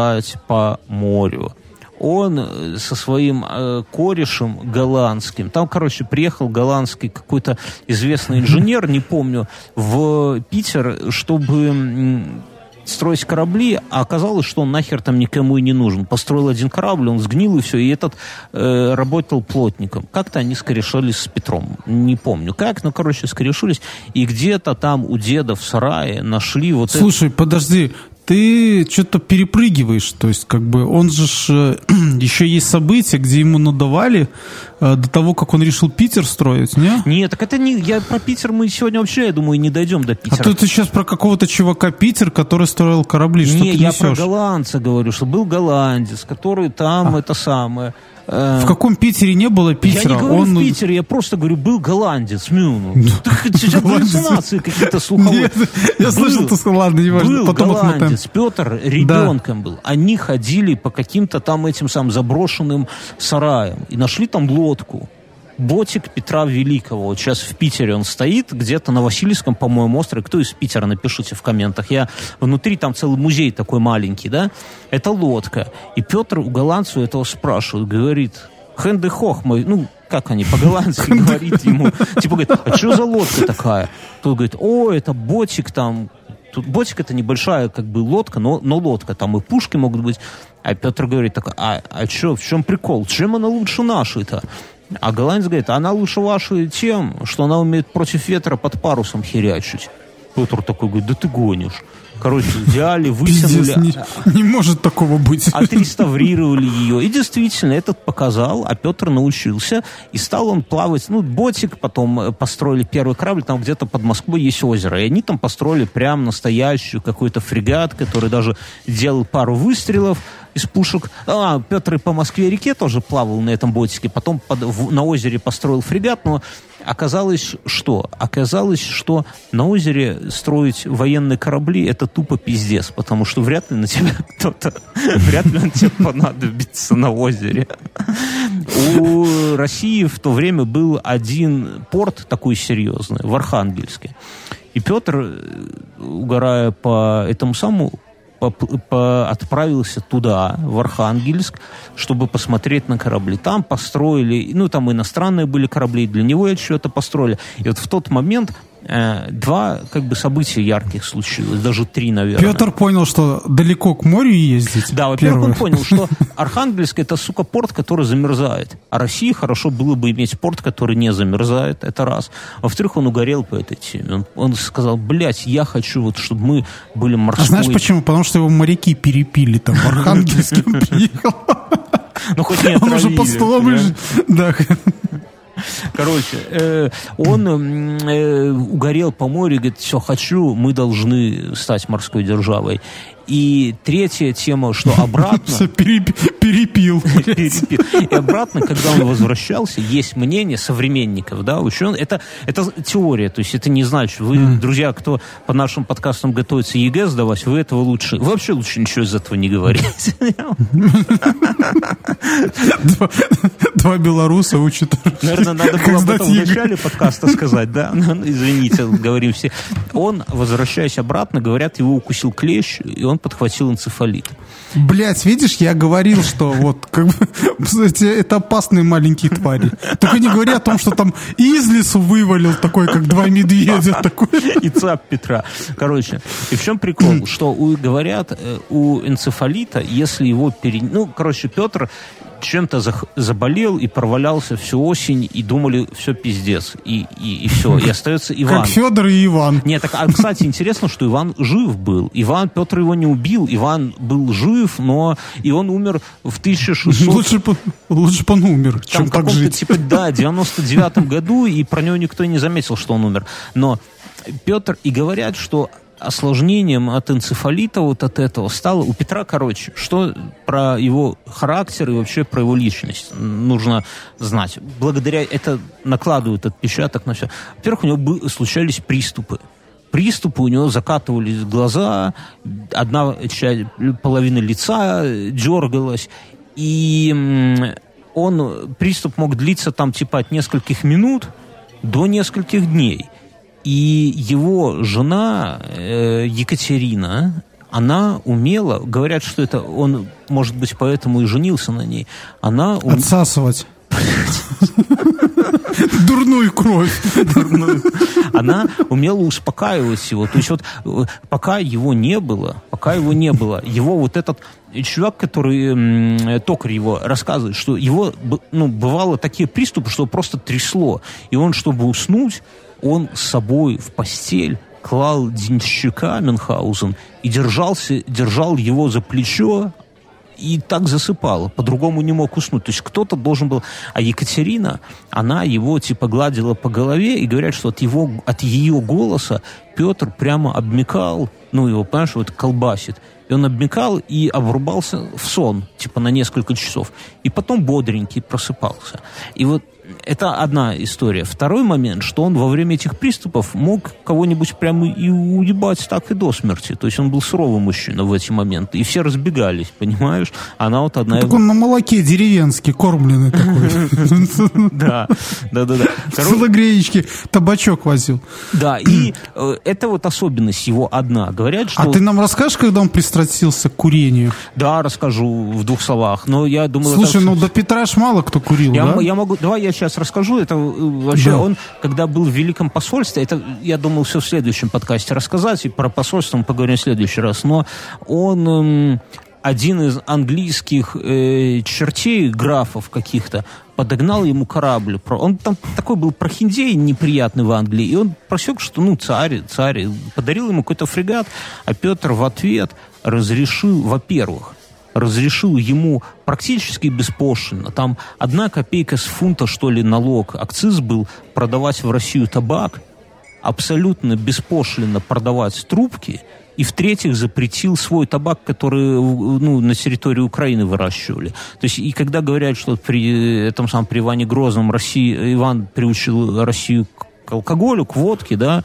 по морю он э, со своим э, корешем голландским, там, короче, приехал голландский какой-то известный инженер, не помню, в Питер, чтобы строить корабли, а оказалось, что он нахер там никому и не нужен. Построил один корабль, он сгнил и все, и этот э, работал плотником. Как-то они скорешились с Петром, не помню как, но, короче, скорешились, и где-то там у деда в сарае нашли вот Слушай, это... подожди, ты что-то перепрыгиваешь. То есть, как бы, он же ж, еще есть события, где ему надавали э, до того, как он решил Питер строить, не? Нет, так это не... Я про Питер мы сегодня вообще, я думаю, не дойдем до Питера. А то ты сейчас про какого-то чувака Питер, который строил корабли. Что не, ты я несешь? про голландца говорю, что был голландец, который там А. это самое... э, В каком Питере не было Питера? Я не говорю он... в Питере, я просто говорю, был голландец, Мюну. Ты сейчас Голландец. галлюцинации какие-то слуховые. Я слышал, ты сказал, ладно, не важно, Был голландец, Петр ребенком был. Они ходили по каким-то там этим самым заброшенным сараям и нашли там лодку. Ботик Петра Великого. Вот сейчас в Питере он стоит, где-то на Васильевском, по-моему, острове. Кто из Питера, напишите в комментах. Я внутри, там целый музей такой маленький, да? Это лодка. И Петр у голландца у этого спрашивает, говорит, Хенде Хох мой, ну, как они по-голландски говорит ему, типа говорит, а что за лодка такая? Тут говорит, о, это ботик там, Тут ботик это небольшая как бы лодка, но, но лодка, там и пушки могут быть. А Петр говорит, так, а, а что, в чем прикол? Чем она лучше нашей-то? А голландец говорит, она лучше вашей тем, что она умеет против ветра под парусом херячить. Петр такой говорит, да ты гонишь. Короче, взяли, Пиздец, вытянули, не, не может такого быть. отреставрировали ее. И действительно, этот показал, а Петр научился. И стал он плавать, ну, ботик, потом э, построили первый корабль, там где-то под Москвой есть озеро. И они там построили прям настоящую какой-то фрегат, который даже делал пару выстрелов из пушек. А, Петр и по Москве-реке тоже плавал на этом ботике. Потом под- в- на озере построил фрегат, но оказалось, что? Оказалось, что на озере строить военные корабли это тупо пиздец, потому что вряд ли на тебя кто-то, вряд ли он тебе понадобится на озере. У России в то время был один порт такой серьезный, в Архангельске. И Петр, э, угорая по этому самому, отправился туда, в Архангельск, чтобы посмотреть на корабли. Там построили, ну, там иностранные были корабли, для него это что-то построили. И вот в тот момент два, как бы, события ярких случилось, даже три, наверное. Петр понял, что далеко к морю ездить. Да, во-первых, он понял, что Архангельск это, сука, порт, который замерзает. А России хорошо было бы иметь порт, который не замерзает, это раз. Во-вторых, он угорел по этой теме. Он, он сказал, блядь, я хочу, вот, чтобы мы были А морской... знаешь почему? Потому что его моряки перепили там в Архангельске. Приехал. Ну, хоть не Он уже отравили, под столом лежит. Да. Короче, э, он э, угорел по морю, говорит, все, хочу, мы должны стать морской державой. И третья тема, что обратно... Перепил. И обратно, когда он возвращался, есть мнение современников, да, ученых. Это, это теория, то есть это не значит, вы, друзья, кто по нашим подкастам готовится ЕГЭ сдавать, вы этого лучше, вы вообще лучше ничего из этого не говорите. Два- белоруса учат. Наверное, надо было об этом в начале подкаста сказать, да? Ну, Извините, говорим все. Он, возвращаясь обратно, говорят, его укусил клещ, и он подхватил энцефалит. Блять, видишь, я говорил, что вот, как бы, это опасные маленькие твари. Только не говори о том, что там из лесу вывалил такой, как два медведя. Такой. и цап Петра. Короче, и в чем прикол? Что у, говорят, э, у энцефалита, если его пере... Ну, короче, Петр чем-то заболел и провалялся всю осень, и думали, все пиздец. И, и, и все, и остается Иван. Как Федор и Иван. Нет, так, а, кстати, интересно, что Иван жив был. Иван, Петр его не убил. Иван был жив, но и он умер в 1600... Лучше бы лучше бы он умер, Там чем так жить. типа, да, 99-м году, и про него никто и не заметил, что он умер. Но Петр, и говорят, что осложнением от энцефалита вот от этого стало у Петра, короче, что про его характер и вообще про его личность нужно знать. Благодаря это накладывают отпечаток на все. Во-первых, у него случались приступы. Приступы у него закатывались глаза, одна часть, половина лица дергалась, и он, приступ мог длиться там типа от нескольких минут до нескольких дней. И его жена э, Екатерина, она умела, говорят, что это он, может быть, поэтому и женился на ней. Она ум- Отсасывать. Дурную кровь. она умела успокаивать его. То есть вот э, пока его не было, пока его не было, его вот этот чувак, который токарь его рассказывает, что его ну, бывало такие приступы, что просто трясло. И он, чтобы уснуть, он с собой в постель клал денщика Мюнхгаузен и держался, держал его за плечо, и так засыпал, по-другому не мог уснуть. То есть кто-то должен был... А Екатерина, она его типа гладила по голове, и говорят, что от, его, от ее голоса Петр прямо обмекал, ну, его, понимаешь, вот колбасит. И он обмекал и обрубался в сон, типа на несколько часов. И потом бодренький просыпался. И вот это одна история. Второй момент, что он во время этих приступов мог кого-нибудь прямо и уебать так и до смерти. То есть он был суровый мужчина в эти моменты. И все разбегались, понимаешь? Она вот одна... Так он на молоке деревенский, кормленный такой. Да, да, да. Целогреечки табачок возил. Да, и э, это вот особенность его одна. Говорят, что... А ты нам расскажешь, когда он пристрастился к курению? Да, расскажу в двух словах. Но я думаю... Слушай, ну до Петра ж мало кто курил, да? Я могу... Давай я сейчас расскажу. Это э, вообще да. он, когда был в Великом посольстве, это я думал все в следующем подкасте рассказать, и про посольство мы поговорим в следующий раз, но он эм, один из английских э, чертей, графов каких-то, подогнал ему корабль. Он там такой был прохиндей неприятный в Англии, и он просек, что, ну, царь, царь, подарил ему какой-то фрегат, а Петр в ответ разрешил, во-первых, разрешил ему практически беспошлино. Там одна копейка с фунта, что ли, налог, акциз был, продавать в Россию табак, абсолютно беспошлино продавать трубки, и в-третьих, запретил свой табак, который ну, на территории Украины выращивали. То есть, и когда говорят, что при этом самом при Иване Грозном России, Иван приучил Россию к алкоголю, к водке, да,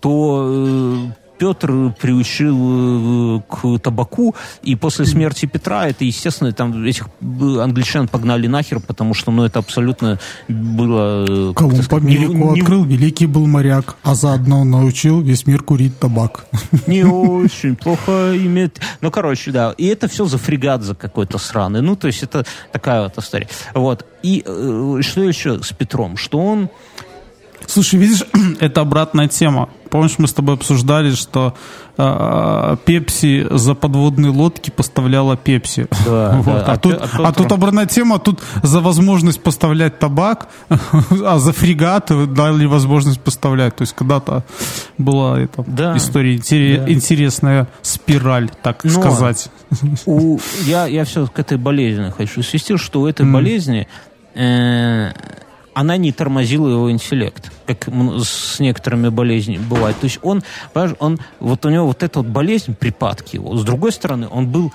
то э, Петр приучил э, к табаку, и после смерти Петра это, естественно, там этих англичан погнали нахер, потому что, ну, это абсолютно было... Э, Колумб Америку не, открыл, не... великий был моряк, а заодно научил весь мир курить табак. Не очень плохо иметь... Ну, короче, да, и это все за фрегат за какой-то сраный. Ну, то есть это такая вот история. Вот. И э, что еще с Петром? Что он Слушай, видишь, это обратная тема. Помнишь, мы с тобой обсуждали, что э, Пепси за подводные лодки поставляла Пепси. Да, вот. да. А, а, тут, а, а тут обратная тема, тут за возможность поставлять табак, а за фрегаты дали возможность поставлять. То есть когда-то была эта да, история интерес, да. интересная спираль, так Но сказать. У, я, я все к этой болезни хочу свести, что у этой mm. болезни э, она не тормозила его интеллект, как с некоторыми болезнями бывает. То есть он, он, вот у него вот эта вот болезнь, припадки его, с другой стороны, он был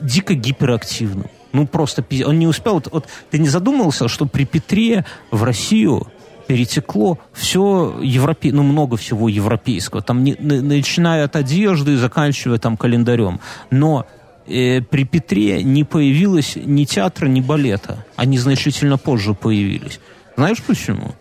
дико гиперактивным. Ну, просто он не успел. Вот, вот ты не задумывался, что при Петре в Россию перетекло все европе... ну, много всего европейского, там, не, начиная от одежды, заканчивая там календарем. Но э, при Петре не появилось ни театра, ни балета. Они значительно позже появились. Знаешь почему?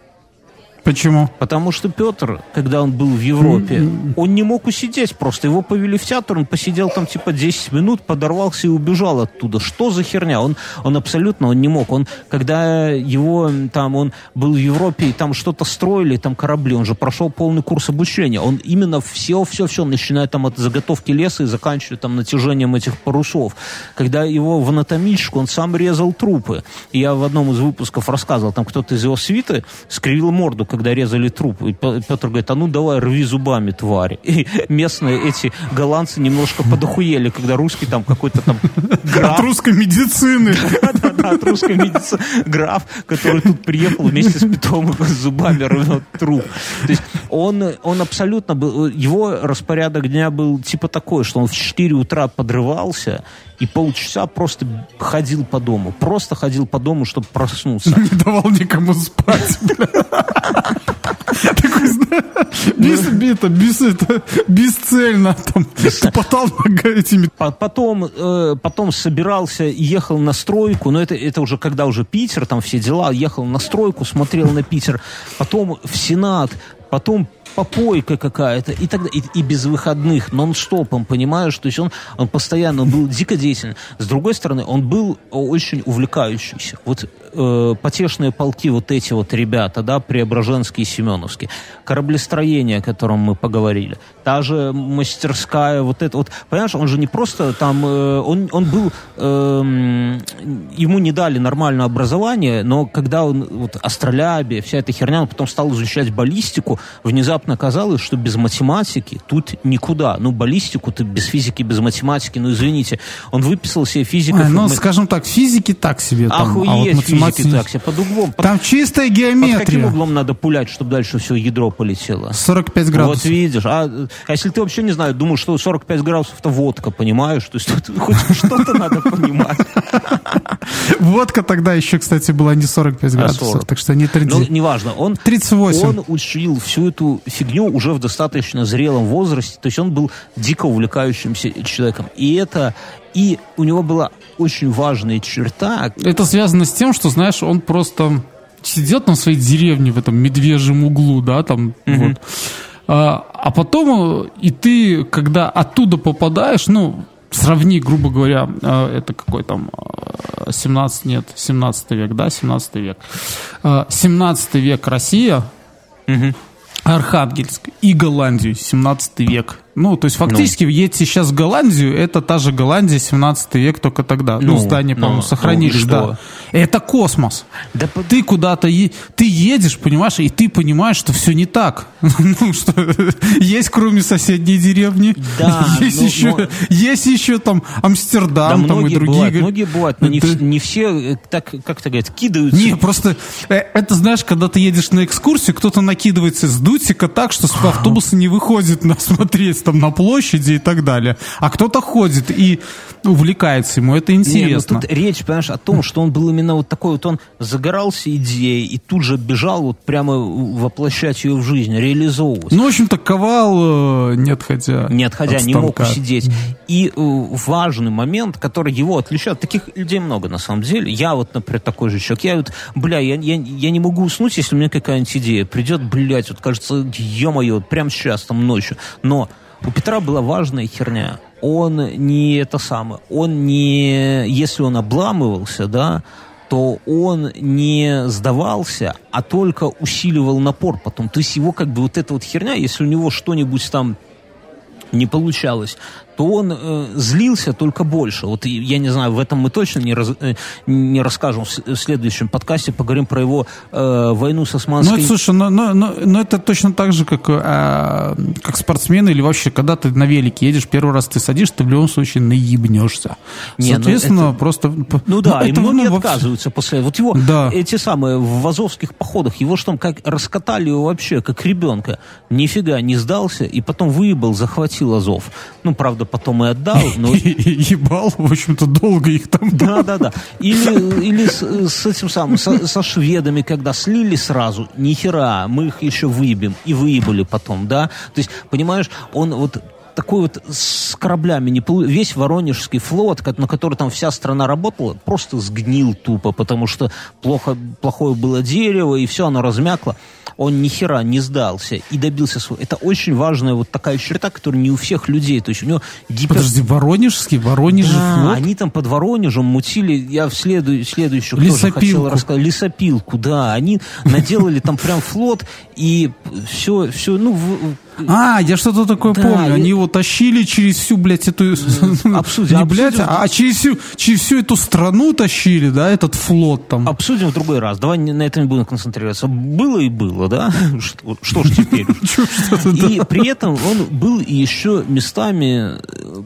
Почему? Потому что Петр, когда он был в Европе, он не мог усидеть просто. Его повели в театр, он посидел там типа 10 минут, подорвался и убежал оттуда. Что за херня? Он, он абсолютно он не мог. Он, когда его там, он был в Европе и там что-то строили, там корабли, он же прошел полный курс обучения. Он именно все, все, все, начиная там от заготовки леса и заканчивая там натяжением этих парусов. Когда его в анатомичку, он сам резал трупы. И я в одном из выпусков рассказывал, там кто-то из его свиты скривил морду, когда резали труп. И Петр говорит, а ну давай рви зубами, тварь. И местные эти голландцы немножко подохуели, когда русский там какой-то там граф... От русской медицины. Да-да-да, от русской медицины. Граф, который тут приехал вместе с Петром с зубами рвет труп. То есть он, он абсолютно был... Его распорядок дня был типа такой, что он в 4 утра подрывался, и полчаса просто ходил по дому. Просто ходил по дому, чтобы проснуться. Не давал никому спать. Такой, без, это, без, это, бесцельно там потал этими. Потом, э, потом собирался ехал на стройку, но это, это уже когда уже Питер, там все дела, ехал на стройку, смотрел на Питер, потом в Сенат, потом попойка какая-то, и тогда и, и без выходных, нон-стопом, понимаешь? То есть он, он постоянно был дико деятельный. С другой стороны, он был очень увлекающийся. Вот э, потешные полки, вот эти вот ребята, да, Преображенские и Семеновские, кораблестроение, о котором мы поговорили, та же мастерская, вот это вот, понимаешь, он же не просто там, э, он, он был, э, ему не дали нормальное образование, но когда он, вот, астролябия, вся эта херня, он потом стал изучать баллистику, внезапно казалось, что без математики тут никуда. Ну, баллистику ты без физики, без математики, ну, извините. Он выписал себе физику. А, ну, скажем так, физики так себе. Там, Охуеть, а вот математики физики так себе, под углом. Под, там чистая геометрия. Под каким углом надо пулять, чтобы дальше все ядро полетело? 45 градусов. Вот видишь. А, а если ты вообще не знаю, думаешь, что 45 градусов это водка, понимаешь? То есть тут хоть что-то надо понимать. Водка тогда еще, кстати, была не 45 а градусов, так что не 30. Ну, неважно. Он, 38. Он учил всю эту фигню уже в достаточно зрелом возрасте. То есть он был дико увлекающимся человеком. И это... И у него была очень важная черта. Это связано с тем, что, знаешь, он просто сидел на своей деревне в этом медвежьем углу, да, там mm-hmm. вот. А, а потом и ты, когда оттуда попадаешь, ну, сравни, грубо говоря, э, это какой там 17, э, нет, 17 век, да, 17 век. 17 э, век Россия, угу. Архангельск и Голландию, 17 век. Ну, то есть фактически ну. едете сейчас в Голландию, это та же Голландия, 17 век, только тогда. Ну, ну здания, ну, по-моему, ну, сохранились, ну, да. Это космос. Да, ты куда-то, е- ты едешь, понимаешь, и ты понимаешь, что все не так. ну, что есть кроме соседней деревни, да, есть, но, еще, но... есть еще там Амстердам, да, там и другие. Бывают, многие бывают, но не, ты... не все, э, так, как то говорят, кидаются. Не, просто, э, это знаешь, когда ты едешь на экскурсию, кто-то накидывается с дутика так, что с автобуса не выходит на смотреть там на площади и так далее. А кто-то ходит и увлекается ему, это интересно. Не, ну тут речь, понимаешь, о том, что он был именно вот такой вот, он загорался идеей и тут же бежал вот прямо воплощать ее в жизнь, реализовывать. Ну, в общем-то, ковал, э, не отходя Не отходя, не мог усидеть. И э, важный момент, который его отличает, таких людей много на самом деле. Я вот, например, такой же человек. Я вот, бля, я, я, я не могу уснуть, если у меня какая-нибудь идея придет, блядь, вот кажется, ё-моё, прямо сейчас, там, ночью. Но у Петра была важная херня. Он не это самое, он не, если он обламывался, да, то он не сдавался, а только усиливал напор потом. То есть его как бы вот эта вот херня, если у него что-нибудь там не получалось, то он э, злился только больше. Вот я не знаю, в этом мы точно не, раз, э, не расскажем в, в следующем подкасте, поговорим про его э, войну с османской... Ну, это, слушай, но, но, но, но это точно так же, как, э, как спортсмены или вообще, когда ты на велике едешь, первый раз ты садишься, ты в любом случае наебнешься. Не, ну, Соответственно, ну, это, просто... Ну да, ну, это, многие ну, отказываются после... Вот его, да. эти самые, в азовских походах, его что там как раскатали его вообще, как ребенка. Нифига не сдался, и потом выебал, захватил Азов. Ну, правда, потом и отдал. Но... Ебал, в общем-то, долго их там. Да, да, да. Или, или с, с этим самым, со, со шведами, когда слили сразу, ни хера, мы их еще выебем. И выебали потом, да. То есть, понимаешь, он вот такой вот с кораблями не весь Воронежский флот, на который там вся страна работала, просто сгнил тупо, потому что плохо, плохое было дерево, и все, оно размякло он ни хера не сдался и добился своего. Это очень важная вот такая черта, которая не у всех людей. То есть у него гипер... Подожди, Воронежский, Воронеж да, флот? они там под Воронежем мутили, я в следу... следующую тоже хотел рассказать. Лесопилку, да. Они наделали там прям флот, и все, все, ну, в, а, я что-то такое да, помню. Они его тащили через всю, блядь, эту... Обсудим. Не, блядь, а через всю, через всю эту страну тащили, да, этот флот там. Обсудим в другой раз. Давай на этом не будем концентрироваться. Было и было, да? Что, что ж теперь? И при этом он был еще местами э,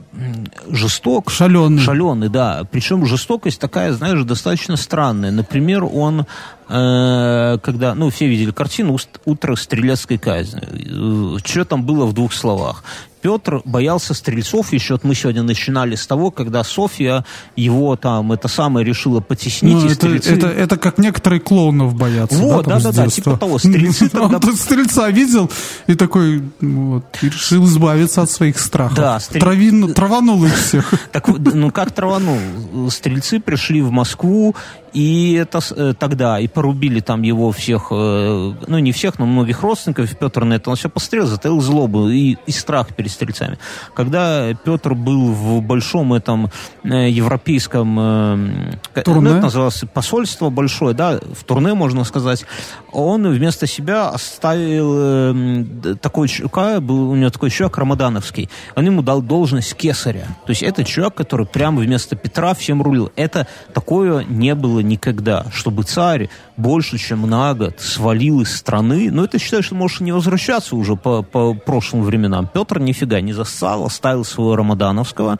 жесток. Шаленый. Шаленый, да. Причем жестокость такая, знаешь, достаточно странная. Например, он когда, ну, все видели картину «Утро стрелецкой казни». Э, что там было в двух словах? Петр боялся стрельцов еще, вот мы сегодня начинали с того, когда Софья его там, это самое, решила потеснить. Ну, это, стрельцы... это, это как некоторые клоунов боятся. Вот, да-да-да, типа того. Стрельцы тогда... Он стрельца видел и такой, вот, и решил избавиться от своих страхов. Да, стрель... Травин... Траванул их всех. Так, ну как траванул? Стрельцы пришли в Москву, и это э, тогда, и порубили там его всех, э, ну не всех, но многих родственников. Петр на это он все пострел, затаил злобу и, и страх перед стрельцами. Когда Петр был в большом этом э, европейском, турне? Ну, это называлось посольство большое, да, в турне, можно сказать, он вместо себя оставил такой человек, был у него такой человек Рамадановский, он ему дал должность кесаря. То есть это человек, который прямо вместо Петра всем рулил. Это такое не было никогда, чтобы царь больше, чем на год свалил из страны. Но это считаю, что может не возвращаться уже по, по прошлым временам. Петр нифига не зассал, оставил своего Рамадановского.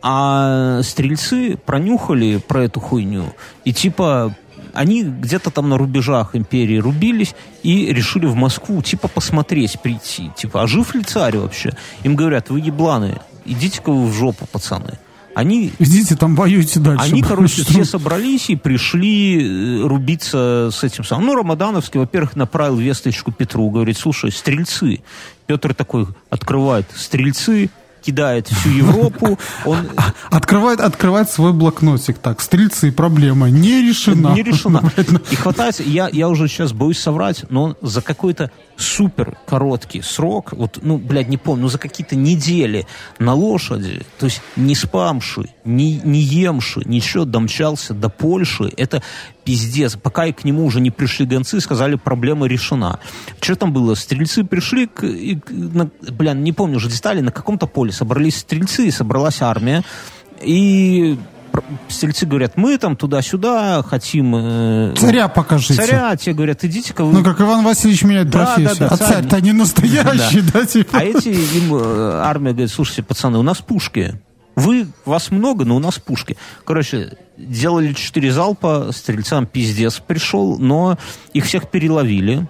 А стрельцы пронюхали про эту хуйню и типа они где-то там на рубежах империи рубились и решили в Москву, типа, посмотреть, прийти. Типа, а жив ли царь вообще? Им говорят, вы ебланы, идите-ка вы в жопу, пацаны. Они, Идите там воюйте дальше. Они, короче, все собрались и пришли э, рубиться с этим самым. Ну, Рамадановский, во-первых, направил весточку Петру, говорит, слушай, стрельцы. Петр такой открывает, стрельцы, кидает всю Европу. Он... Открывает, открывает свой блокнотик. Так, стрельцы, проблема не решена. Не решена. И хватается, я, я уже сейчас боюсь соврать, но он за какой-то супер короткий срок, вот, ну, блядь, не помню, ну, за какие-то недели на лошади, то есть не спамши, не, не емши, ничего, домчался до Польши. Это пиздец. Пока и к нему уже не пришли гонцы, сказали, проблема решена. Что там было? Стрельцы пришли, к, и, на, бля, не помню уже детали, на каком-то поле собрались стрельцы, собралась армия. И стрельцы говорят, мы там туда-сюда хотим... Э, царя покажите. Царя, те говорят, идите-ка вы... Ну, как Иван Васильевич меняет да, профессию. Да, да, а царь-то не настоящий, да, да типа. А эти, им э, армия говорит, слушайте, пацаны, у нас пушки. Вы, вас много, но у нас пушки. Короче, делали четыре залпа, стрельцам пиздец пришел, но их всех переловили.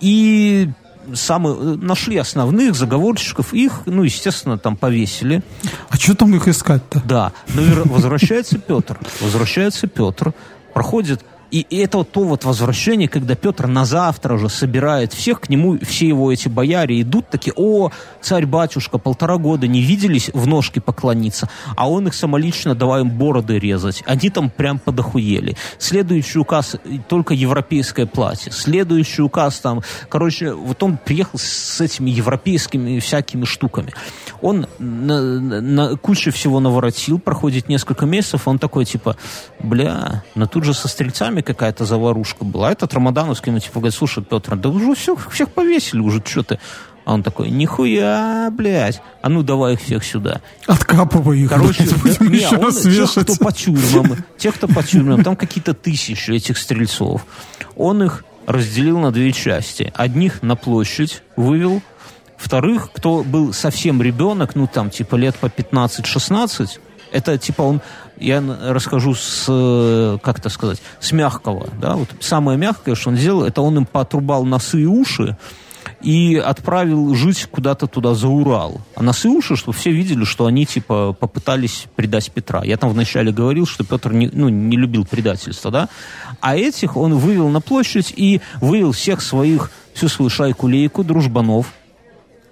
И самые, э, нашли основных заговорщиков, их, ну, естественно, там повесили. А что там их искать-то? Да, но возвращается Петр, возвращается Петр, проходит и это вот то вот возвращение, когда Петр на завтра же собирает всех, к нему все его эти бояре идут такие, о, царь-батюшка, полтора года не виделись в ножки поклониться, а он их самолично давай им бороды резать. Они там прям подохуели. Следующий указ, только европейское платье. Следующий указ там, короче, вот он приехал с этими европейскими всякими штуками. Он на, на, кучу всего наворотил, проходит несколько месяцев, он такой, типа, бля, но тут же со стрельцами нами какая-то заварушка была. Этот Рамадановский, ну, типа, говорит, слушай, Петр, да уже всех, всех повесили уже, что ты... А он такой, нихуя, блядь, а ну давай их всех сюда. Откапывай их, Короче, блядь, не, он, тех, кто по тюрьмам, тех, кто по тюрьмам, там какие-то тысячи этих стрельцов. Он их разделил на две части. Одних на площадь вывел, вторых, кто был совсем ребенок, ну там типа лет по 15-16, это типа он, я расскажу с, э, как это сказать, с мягкого, да, вот самое мягкое, что он сделал, это он им потрубал носы и уши, и отправил жить куда-то туда за Урал. А носы и уши, чтобы все видели, что они, типа, попытались предать Петра. Я там вначале говорил, что Петр не, ну, не любил предательства, да? А этих он вывел на площадь и вывел всех своих, всю свою шайку-лейку дружбанов,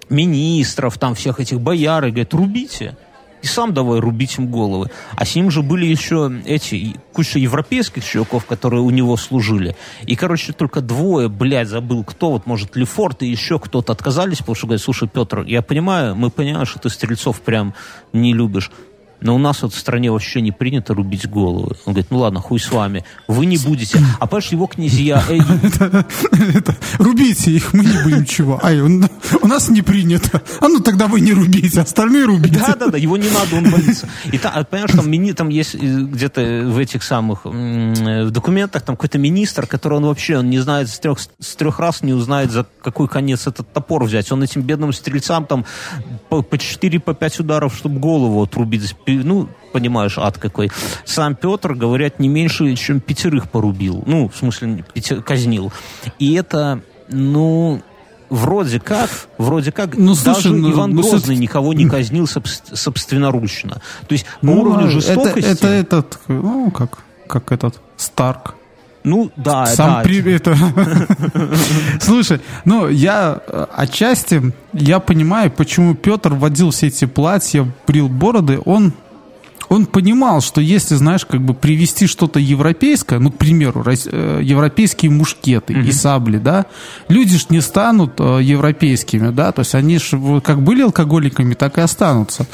министров, там всех этих бояр, и говорит, рубите и сам давай рубить им головы. А с ним же были еще эти, куча европейских чуваков, которые у него служили. И, короче, только двое, блядь, забыл, кто, вот, может, Лефорт и еще кто-то отказались, потому что говорят, слушай, Петр, я понимаю, мы понимаем, что ты Стрельцов прям не любишь, но у нас вот в стране вообще не принято рубить головы. Он говорит, ну ладно, хуй с вами, вы не будете. А понимаешь, его князья... Рубите их, мы не будем чего. Ай, у нас не принято. А ну тогда вы не рубите, остальные рубите. Да-да-да, его не надо, он боится. И там, понимаешь, там, мини, там есть э, где-то в этих самых э, в документах там какой-то министр, который он вообще он не знает с трех, с трех раз не узнает, за какой конец этот топор взять. Он этим бедным стрельцам там по, по 4 по 5 ударов, чтобы голову отрубить ну, понимаешь, ад какой. Сам Петр, говорят, не меньше, чем пятерых порубил. Ну, в смысле, пяти, казнил. И это, ну, вроде как, вроде как, ну, слушай, даже ну, Иван ну, Грозный ну, никого не казнил собственноручно. То есть по ну, уровню жестокости... Это, это этот, ну, как, как этот, Старк. Ну, да, Сам да. При... Это... Слушай, ну, я э, отчасти, я понимаю, почему Петр водил все эти платья, брил бороды, он он понимал, что если, знаешь, как бы привести что-то европейское, ну, к примеру, э, европейские мушкеты mm-hmm. и сабли, да, люди ж не станут э, европейскими, да, то есть они же как были алкоголиками, так и останутся.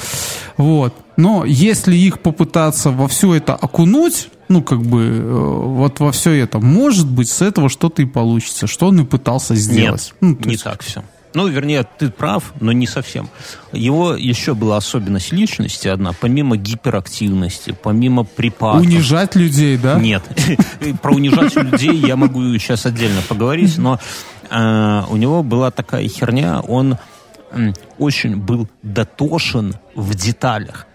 Вот. Но если их попытаться во все это окунуть, ну, как бы, э, вот во все это, может быть, с этого что-то и получится, что он и пытался сделать. Нет, ну, не есть, так все. Ну, вернее, ты прав, но не совсем. Его еще была особенность личности одна, помимо гиперактивности, помимо припадков. Унижать людей, да? Нет. Про унижать людей я могу сейчас отдельно поговорить, но э, у него была такая херня, он очень был дотошен в деталях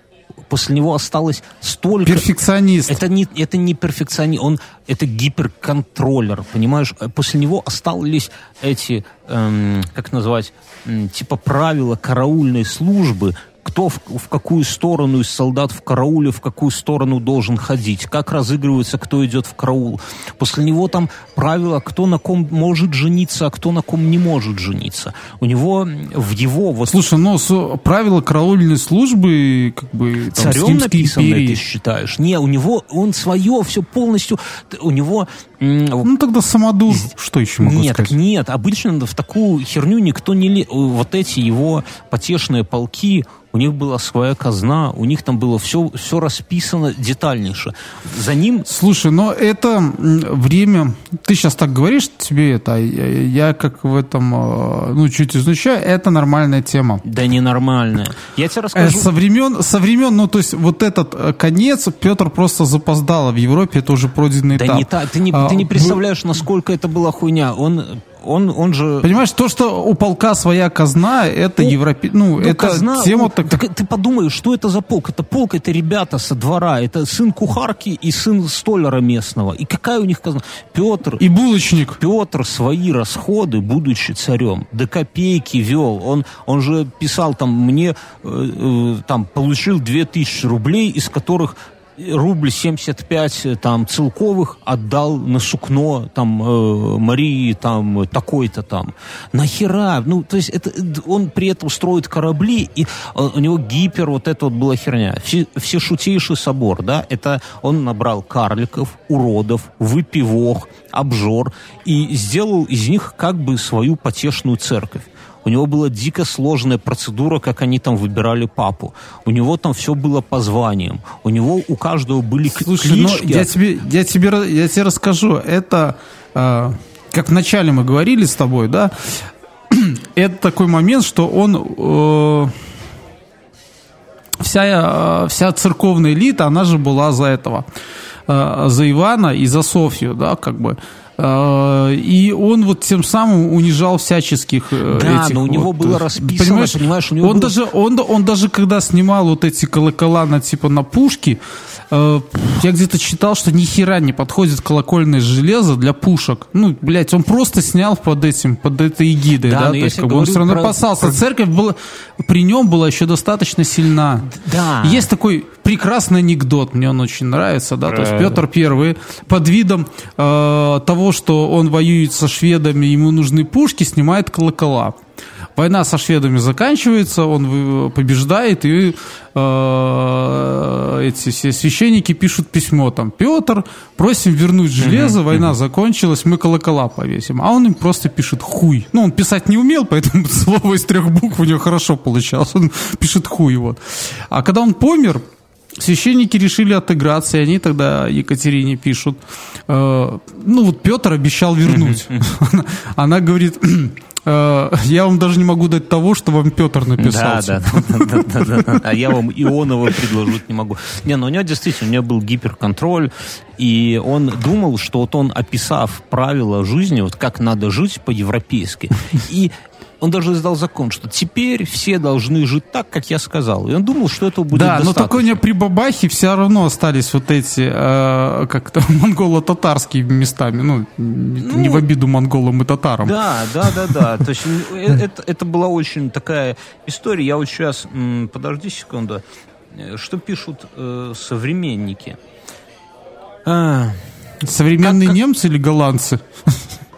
после него осталось столько... Перфекционист. Это не, это не перфекционист, он это гиперконтроллер, понимаешь? После него остались эти, эм, как назвать, эм, типа правила караульной службы, кто в, в какую сторону из солдат в карауле, в какую сторону должен ходить, как разыгрывается, кто идет в караул. После него там правила, кто на ком может жениться, а кто на ком не может жениться. У него в его... Вот... Слушай, ну правила караульной службы как бы там, Царем написано, ты считаешь? Не, у него, он свое все полностью... У него ну тогда самодур, что еще могу нет, сказать? Нет, обычно в такую херню никто не... Ле... Вот эти его потешные полки, у них была своя казна, у них там было все, все расписано детальнейше. За ним... Слушай, но это время... Ты сейчас так говоришь, тебе это... Я как в этом, э, ну, чуть изучаю, это нормальная тема. Да ненормальная. Я тебе расскажу... Со времен, со времен, ну, то есть вот этот э, конец Петр просто запоздал, а в Европе это уже пройденный да этап. Не та, ты не, а, ты не представляешь, насколько это была хуйня. Он он, он же... Понимаешь, то, что у полка своя казна, это ну, европе... Ну, ну, это казна, тема... Ну, так... так... Ты подумай, что это за полк? Это полк, это ребята со двора, это сын кухарки и сын столяра местного. И какая у них казна? Петр... И булочник. Петр свои расходы, будучи царем, до копейки вел. Он, он же писал там, мне э, э, там получил 2000 рублей, из которых рубль 75 э, там целковых отдал на сукно там э, Марии там такой-то там. Нахера? Ну, то есть это, он при этом строит корабли, и э, у него гипер, вот это вот была херня. Все, все шутейший собор, да, это он набрал карликов, уродов, выпивох, обжор, и сделал из них как бы свою потешную церковь. У него была дико сложная процедура, как они там выбирали папу. У него там все было по званиям. У него у каждого были Слушай, клички. Но я тебе, я тебе, я тебе расскажу. Это, э, как вначале мы говорили с тобой, да, это такой момент, что он... Э, вся, вся церковная элита, она же была за этого, э, за Ивана и за Софью, да, как бы. Э, и он вот тем самым унижал всяческих э, да, этих но у вот, него было расписано, понимаешь, понимаешь у него он было... даже он, он даже когда снимал вот эти колокола на типа на пушки, э, я где-то читал, что ни хера не подходит колокольное железо для пушек. Ну, блядь, он просто снял под этим, под этой эгидой, да, да? то есть как бы он все равно про... опасался. Церковь была, при нем была еще достаточно сильна. Да. Есть такой прекрасный анекдот, мне он очень нравится, да, то есть Петр Первый под видом э, того, что он воюет со шведами, ему нужны пушки, снимает колокола. Война со шведами заканчивается, он побеждает, и э, эти все священники пишут письмо там, Петр, просим вернуть железо, война закончилась, мы колокола повесим. А он им просто пишет хуй. Ну, он писать не умел, поэтому слово из трех букв у него хорошо получалось. Он пишет хуй, вот. А когда он помер, Священники решили отыграться, и они тогда Екатерине пишут, э, ну вот Петр обещал вернуть. Она говорит, э, я вам даже не могу дать того, что вам Петр написал. Да, да, да, да, а я вам Ионова предложить не могу. Не, ну у него действительно, у него был гиперконтроль, и он думал, что вот он, описав правила жизни, вот как надо жить по-европейски, и он даже издал закон, что теперь все должны жить так, как я сказал. И он думал, что это будет Да, достаточно. но только у него при Бабахе все равно остались вот эти, э, как-то монголо-татарские местами. Ну, ну, не в обиду монголам и татарам. Да, да, да, да. То есть э, это, это была очень такая история. Я вот сейчас, подожди секунду, э, что пишут э, современники? А, Современные как, немцы или голландцы?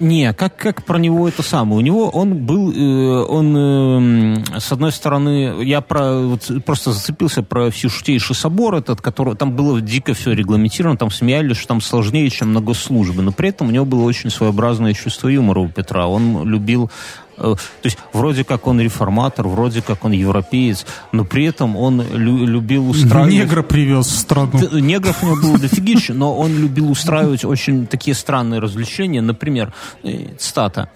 Не, как, как про него это самое? У него он был, э, он, э, с одной стороны, я про, вот, просто зацепился про Всешутейший собор этот, который, там было дико все регламентировано, там смеялись, что там сложнее, чем на госслужбе, но при этом у него было очень своеобразное чувство юмора у Петра. Он любил то есть вроде как он реформатор, вроде как он европеец, но при этом он лю- любил устраивать... Негра привез в страну. Негров у него было дофигища, но он любил устраивать очень такие странные развлечения. Например, э, цитата.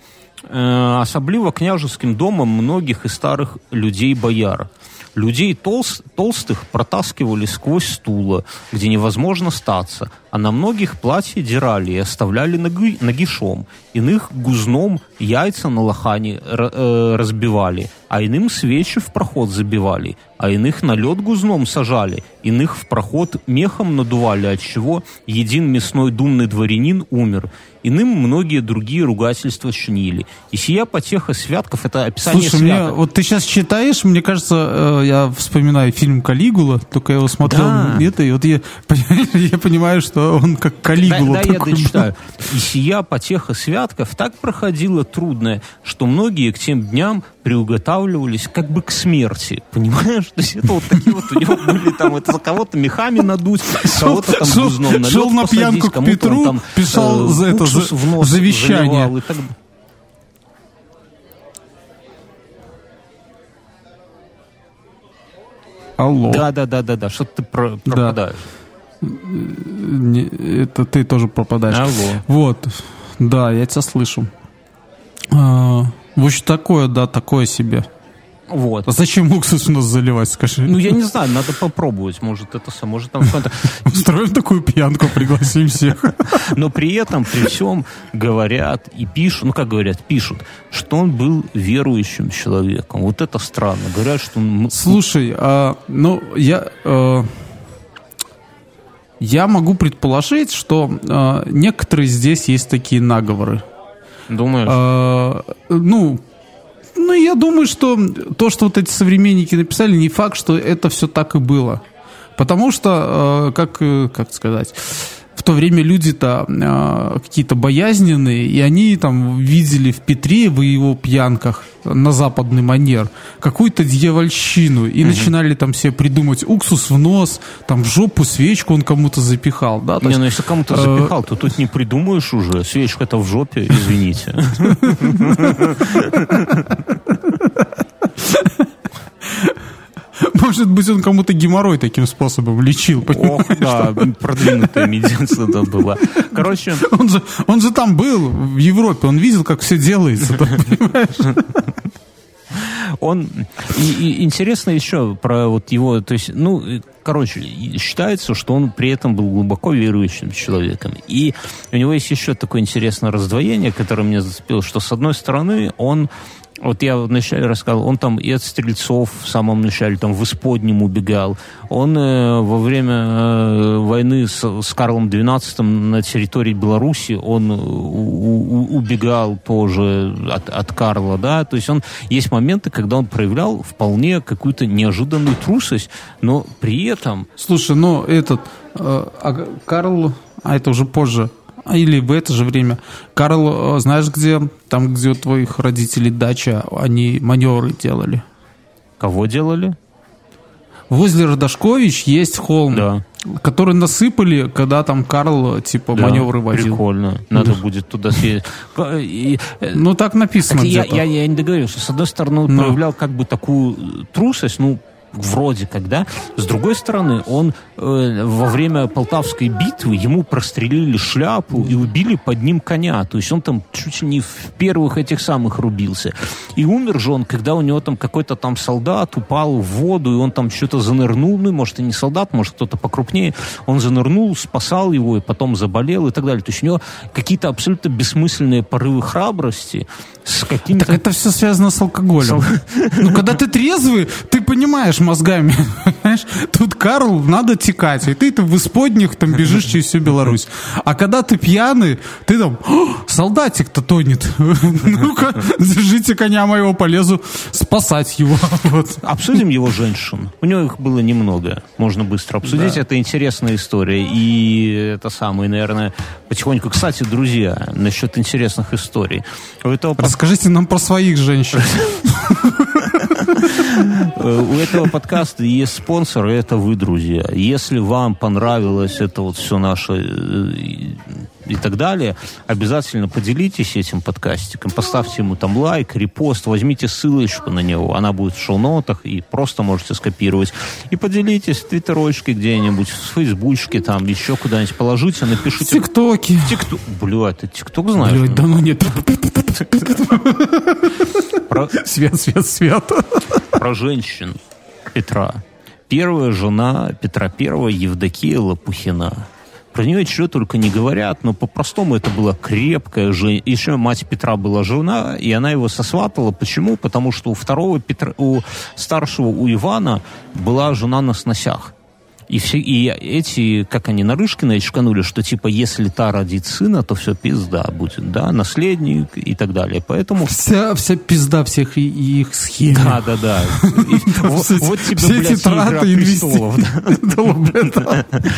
э, асабліва княжескім домам многіх і старых людзей баяр людей толст, толстых протаскивали сквозь стула где невозможно статься а на многих платье дирали и оставляли ноги, нагишом иных гузном яйца на лохане э, разбивали а иным свечи в проход забивали а иных на лед гузном сажали иных в проход мехом надували от чего един мясной думный дворянин умер Иным многие другие ругательства чинили. И сия потеха святков — это описание Слушай, святок. мне, вот ты сейчас читаешь, мне кажется, э, я вспоминаю фильм «Калигула», только я его смотрел Да. это, и вот я, я понимаю, что он как Калигула Да, да, я дочитаю. И сия потеха святков так проходила трудная, что многие к тем дням приуготавливались как бы к смерти. Понимаешь? То есть это вот такие вот у него были там, это за кого-то мехами надуть, кого-то там гузном на лед шел на пьянку к Петру, там, писал э, за это, уксус за- нос завещание. Алло. Да, да, да, да, да. Что ты про- пропадаешь? Не, это ты тоже пропадаешь. Алло. Вот. Да, я тебя слышу. А, в общем, такое, да, такое себе. Вот. А зачем уксус в нос заливать, скажи? Ну, я не знаю, надо попробовать. Может, это сам, может, там что-то... Устроим такую пьянку, пригласим всех. Но при этом, при всем говорят и пишут, ну, как говорят, пишут, что он был верующим человеком. Вот это странно. Говорят, что он... Слушай, а, ну, я... э, я могу предположить, что э, некоторые здесь есть такие наговоры. Думаешь? Э, ну, ну, я думаю, что то, что вот эти современники написали, не факт, что это все так и было. Потому что, э, как, э, как сказать, в то время люди-то э, какие-то боязненные, и они там видели в Петре, в его пьянках на западный манер, какую-то дьявольщину, и начинали там себе придумать уксус в нос, там в жопу свечку он кому-то запихал, да, то не, есть ну если кому-то э, запихал, то тут не придумаешь уже. Свечка-то в жопе, извините. может быть, он кому-то геморрой таким способом лечил? Ох, да, продвинутая медицина была. Короче, Он же, он же там был, в Европе, он видел, как все делается. там, понимаешь? он и, и интересно еще про вот его, то есть, ну, короче, считается, что он при этом был глубоко верующим человеком. И у него есть еще такое интересное раздвоение, которое меня зацепило, что с одной стороны он вот я вначале рассказал, он там и от стрельцов в самом начале, там в Исподнем убегал. Он э, во время э, войны с, с Карлом XII на территории Беларуси, он у- у- убегал тоже от, от Карла, да. То есть он есть моменты, когда он проявлял вполне какую-то неожиданную трусость, но при этом Слушай, ну этот э, а Карл, а это уже позже, или в это же время. Карл, э, знаешь где? Там, где у твоих родителей дача, они маневры делали. кого делали? Возле Родошкович есть холм, Да. который насыпали, когда там Карл, типа, Да, маневры водил. Прикольно. Надо будет туда съездить. И, э, Ну, так написано Так я, я, я не договорился. С одной стороны, он Но. проявлял как бы такую э, трусость, ну, вроде как, да. С другой стороны, он э, во время Полтавской битвы ему прострелили шляпу и убили под ним коня. То есть он там чуть ли не в первых этих самых рубился. И умер же он, когда у него там какой-то там солдат упал в воду, и он там что-то занырнул, ну, может, и не солдат, может, кто-то покрупнее. Он занырнул, спасал его, и потом заболел и так далее. То есть у него какие-то абсолютно бессмысленные порывы храбрости с какими-то... Так это все связано с алкоголем. Ну, когда ты трезвый, ты понимаешь мозгами, понимаешь? Тут Карл, надо текать, и ты там в исподних там бежишь через всю Беларусь. А когда ты пьяный, ты там, «О, солдатик-то тонет. Ну-ка, держите коня моего, полезу спасать его. Вот. Обсудим его женщин. У него их было немного. Можно быстро обсудить. Да. Это интересная история. И это самое, наверное, потихоньку. Кстати, друзья, насчет интересных историй. У этого, Расскажите нам про своих женщин. Э, у этого подкаста есть спонсор, и это вы, друзья. Если вам понравилось это вот все наше э, и так далее, обязательно поделитесь этим подкастиком, поставьте ему там лайк, репост, возьмите ссылочку на него, она будет в шоу-нотах, и просто можете скопировать. И поделитесь в твиттерочке где-нибудь, в фейсбучке, там, еще куда-нибудь положите, напишите. Тиктоки. Тикток. Бля, ты тикток знаешь? Блядь, да ну нет. Свет, свет, свет. Про женщин Петра. Первая жена Петра I Евдокия Лопухина. Про нее чего только не говорят, но по-простому это была крепкая женщина. Еще мать Петра была жена, и она его сосватала. Почему? Потому что у второго Петра, у старшего, у Ивана была жена на сносях. И, все, и эти, как они, Нарышкина чканули, что типа, если та родит сына, то все пизда будет, да, наследник и так далее. Поэтому... Вся, вся пизда всех и, и их схем. Да, да, да. Вот тебе, блядь, игра престолов.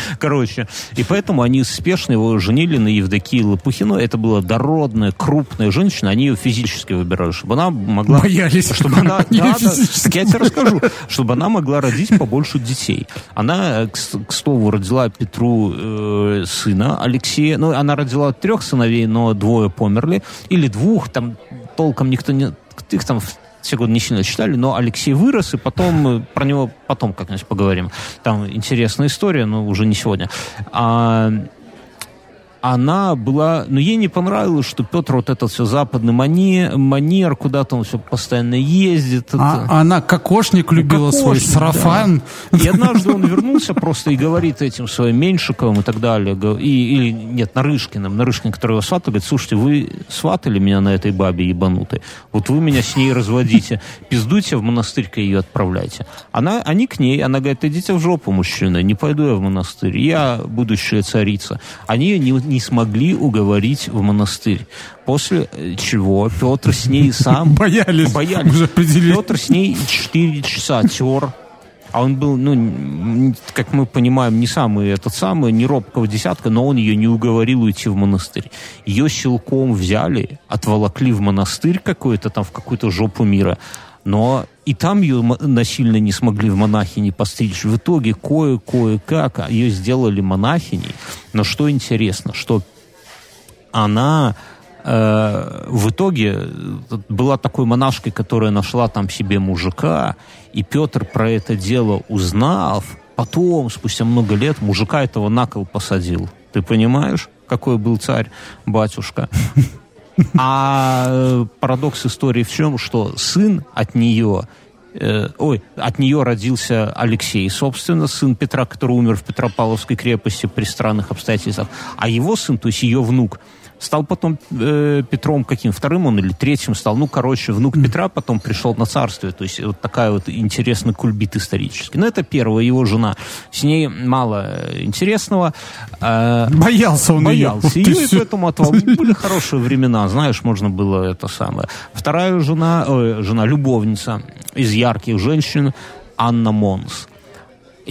Короче, и поэтому они спешно его женили на Евдокии Лопухину. Это была дородная, крупная женщина. Они ее физически выбирали, чтобы она могла... Боялись. Чтобы она... Да, да, я тебе расскажу. Чтобы она могла родить побольше детей. Она к, к слову, родила Петру э, сына Алексея. Ну, она родила трех сыновей, но двое померли. Или двух, там толком никто не... Их там все годы не сильно читали, но Алексей вырос, и потом про него потом как-нибудь поговорим. Там интересная история, но уже не сегодня. А, она была... Но ей не понравилось, что Петр вот этот все западный манер, манер куда-то он все постоянно ездит. А, это... Она кокошник любила кокошник, свой сарафан. Да. И однажды он вернулся просто и говорит этим своим Меньшиковым и так далее. И, или, нет, Нарышкиным. Нарышкин, который его сватал, говорит, слушайте, вы сватали меня на этой бабе ебанутой. Вот вы меня с ней разводите. Пиздуйте в монастырь ее отправляйте. Она, они к ней, она говорит, идите в жопу, мужчина, не пойду я в монастырь. Я будущая царица. Они ее не, не смогли уговорить в монастырь. После чего Петр с ней сам... Боялись. Боялись. Уже Петр с ней 4 часа тер. А он был, ну, как мы понимаем, не самый этот самый, не робкого десятка, но он ее не уговорил уйти в монастырь. Ее силком взяли, отволокли в монастырь какой-то там, в какую-то жопу мира. Но и там ее насильно не смогли в монахини постричь. В итоге кое-кое-как ее сделали монахиней. Но что интересно, что она э, в итоге была такой монашкой, которая нашла там себе мужика, и Петр про это дело узнав, потом, спустя много лет, мужика этого на кол посадил. Ты понимаешь, какой был царь, батюшка? А э, парадокс истории в чем, что сын от нее э, ой, от нее родился Алексей, собственно, сын Петра, который умер в Петропавловской крепости при странных обстоятельствах, а его сын, то есть ее внук, Стал потом э, Петром каким? Вторым он или третьим стал? Ну, короче, внук. Петра потом пришел на царствие. То есть вот такая вот интересный кульбит исторический. Но это первая его жена. С ней мало э, интересного. Э, боялся он Боялся ее. ее, и поэтому отвал. Были хорошие времена, знаешь, можно было это самое. Вторая жена, э, жена, любовница из ярких женщин Анна Монс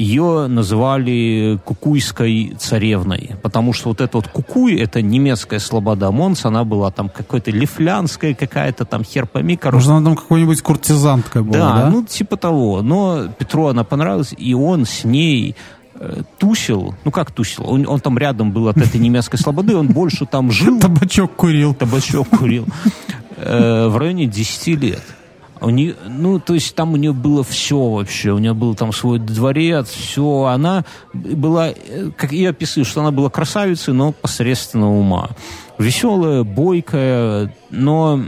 ее называли кукуйской царевной, потому что вот это вот кукуй, это немецкая слобода Монс, она была там какой-то лифлянская какая-то там хер пойми, короче. Может, она там какой-нибудь куртизантка была, да? Да, ну типа того. Но Петру она понравилась, и он с ней э, тусил, ну как тусил, он, он там рядом был от этой немецкой слободы, он больше там жил. Табачок курил. Табачок курил. Э, в районе 10 лет. У нее, ну, то есть там у нее было все вообще. У нее был там свой дворец, все. Она была, э, как я описываю, что она была красавицей, но посредственного ума. Веселая, бойкая, но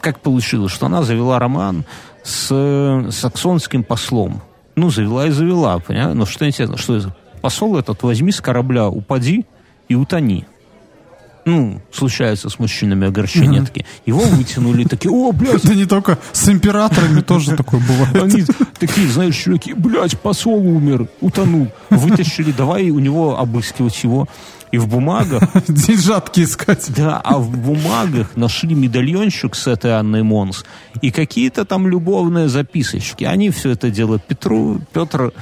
как получилось, что она завела роман с э, саксонским послом. Ну, завела и завела, понимаешь? Но что интересно, что посол этот возьми с корабля, упади и утони ну, случаются с мужчинами огорчения, такие, его вытянули, такие, о, блядь. Да не только с императорами тоже такое бывает. Они такие, знаешь, чуваки, блядь, посол умер, утонул. Вытащили, давай у него обыскивать его. И в бумагах... Деньжатки искать. Да, а в бумагах нашли медальончик с этой Анной Монс и какие-то там любовные записочки. Они все это делают Петру. Петр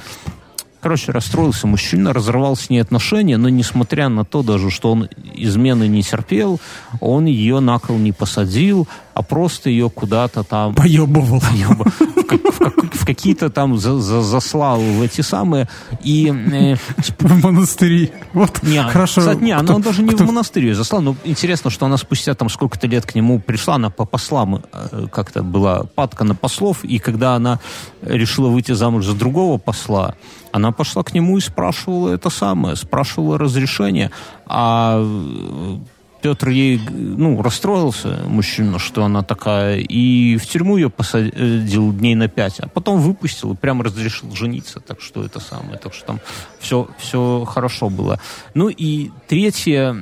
Короче, расстроился мужчина, разорвал с ней отношения, но несмотря на то даже, что он измены не терпел, он ее на кол не посадил, а просто ее куда-то там... Поебывал. Поеба- в, как- в как- в какие-то там за- за- заслал в эти самые... И э, В монастыре. Вот, не, хорошо. Кстати, не, Кто- она даже не кто- в монастырь ее заслала. Но интересно, что она спустя там сколько-то лет к нему пришла, она по послам э, как-то была падка на послов, и когда она решила выйти замуж за другого посла, она пошла к нему и спрашивала это самое, спрашивала разрешение, а э, Петр ей, ну, расстроился, мужчина, что она такая, и в тюрьму ее посадил дней на пять, а потом выпустил и прям разрешил жениться, так что это самое, так что там все, все хорошо было. Ну и третье,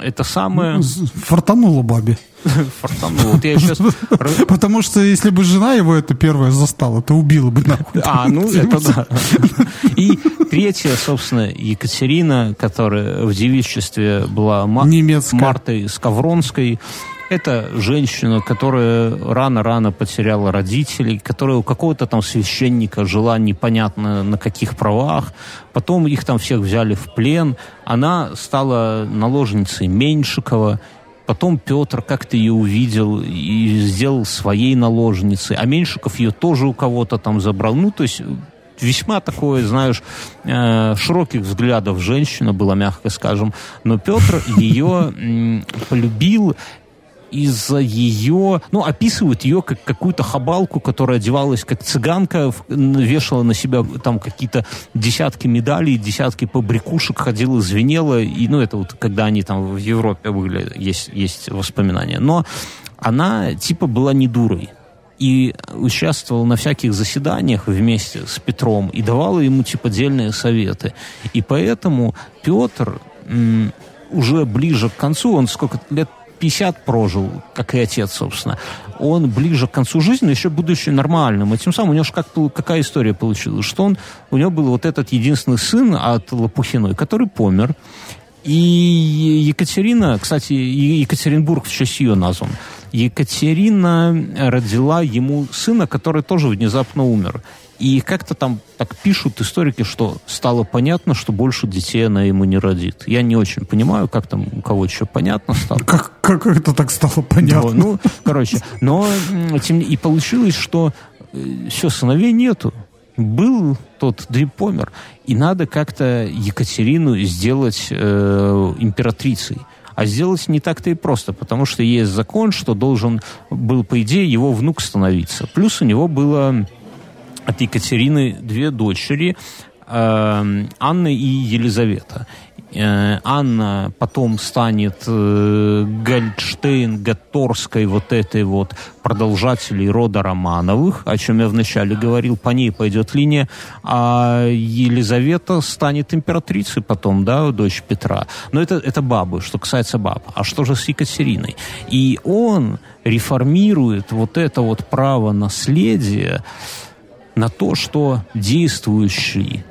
это самое... Фартанула бабе. Фартануло. Вот я сейчас... Потому что если бы жена его это первая застала, то убила бы нахуй. А, ну это да. И третья, собственно, Екатерина, которая в девичестве была. Мартой Скавронской. Это женщина, которая рано-рано потеряла родителей, которая у какого-то там священника жила непонятно на каких правах. Потом их там всех взяли в плен. Она стала наложницей Меньшикова. Потом Петр как-то ее увидел и сделал своей наложницей. А Меньшиков ее тоже у кого-то там забрал. Ну, то есть весьма такое, знаешь, э, широких взглядов женщина была, мягко скажем. Но Петр ее полюбил из-за ее, ну, описывают ее как какую-то хабалку, которая одевалась как цыганка, вешала на себя там какие-то десятки медалей, десятки побрякушек, ходила, звенела, и, ну, это вот когда они там в Европе были, есть, есть воспоминания. Но она, типа, была не дурой и участвовал на всяких заседаниях вместе с Петром и давала ему типа дельные советы. И поэтому Петр уже ближе к концу, он сколько лет 50 прожил, как и отец, собственно, он ближе к концу жизни, еще будучи нормальным. И тем самым у него же как, какая история получилась, что он, у него был вот этот единственный сын от Лопухиной, который помер, и Екатерина, кстати, Екатеринбург в честь ее назван. Екатерина родила ему сына, который тоже внезапно умер. И как-то там так пишут историки, что стало понятно, что больше детей она ему не родит. Я не очень понимаю, как там у кого что понятно стало. Как, как это так стало понятно? Да, ну, короче, но тем и получилось, что все, сыновей нету. Был тот, да и помер. И надо как-то Екатерину сделать э, императрицей. А сделать не так-то и просто, потому что есть закон, что должен был, по идее, его внук становиться. Плюс у него было от Екатерины две дочери, э, Анна и Елизавета. Э, Анна потом станет э, Гольдштейн, Гаторской, вот этой вот продолжателей рода Романовых, о чем я вначале говорил, по ней пойдет линия, а Елизавета станет императрицей потом, да, дочь Петра. Но это, это бабы, что касается баб. А что же с Екатериной? И он реформирует вот это вот право наследия на то, что действующий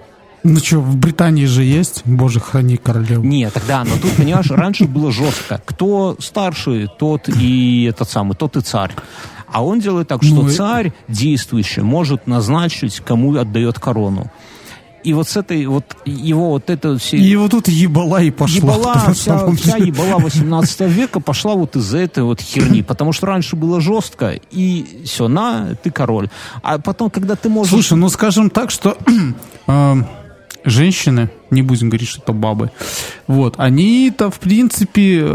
Ну что, в Британии же есть, боже, храни королеву. нет, тогда, но тут, понимаешь, раньше было жестко. Кто старше, тот и этот самый, тот и царь. А он делает так, что Ну царь действующий может назначить, кому отдает корону. И вот с этой, вот его вот это все... И вот тут ебала и пошла. Ебала, вся, вся ебала 18 века пошла вот из-за этой вот херни. Потому что раньше было жестко, и все, на, ты король. А потом, когда ты можешь... Слушай, ну скажем так, что э, женщины, не будем говорить, что это бабы, вот, они-то, в принципе,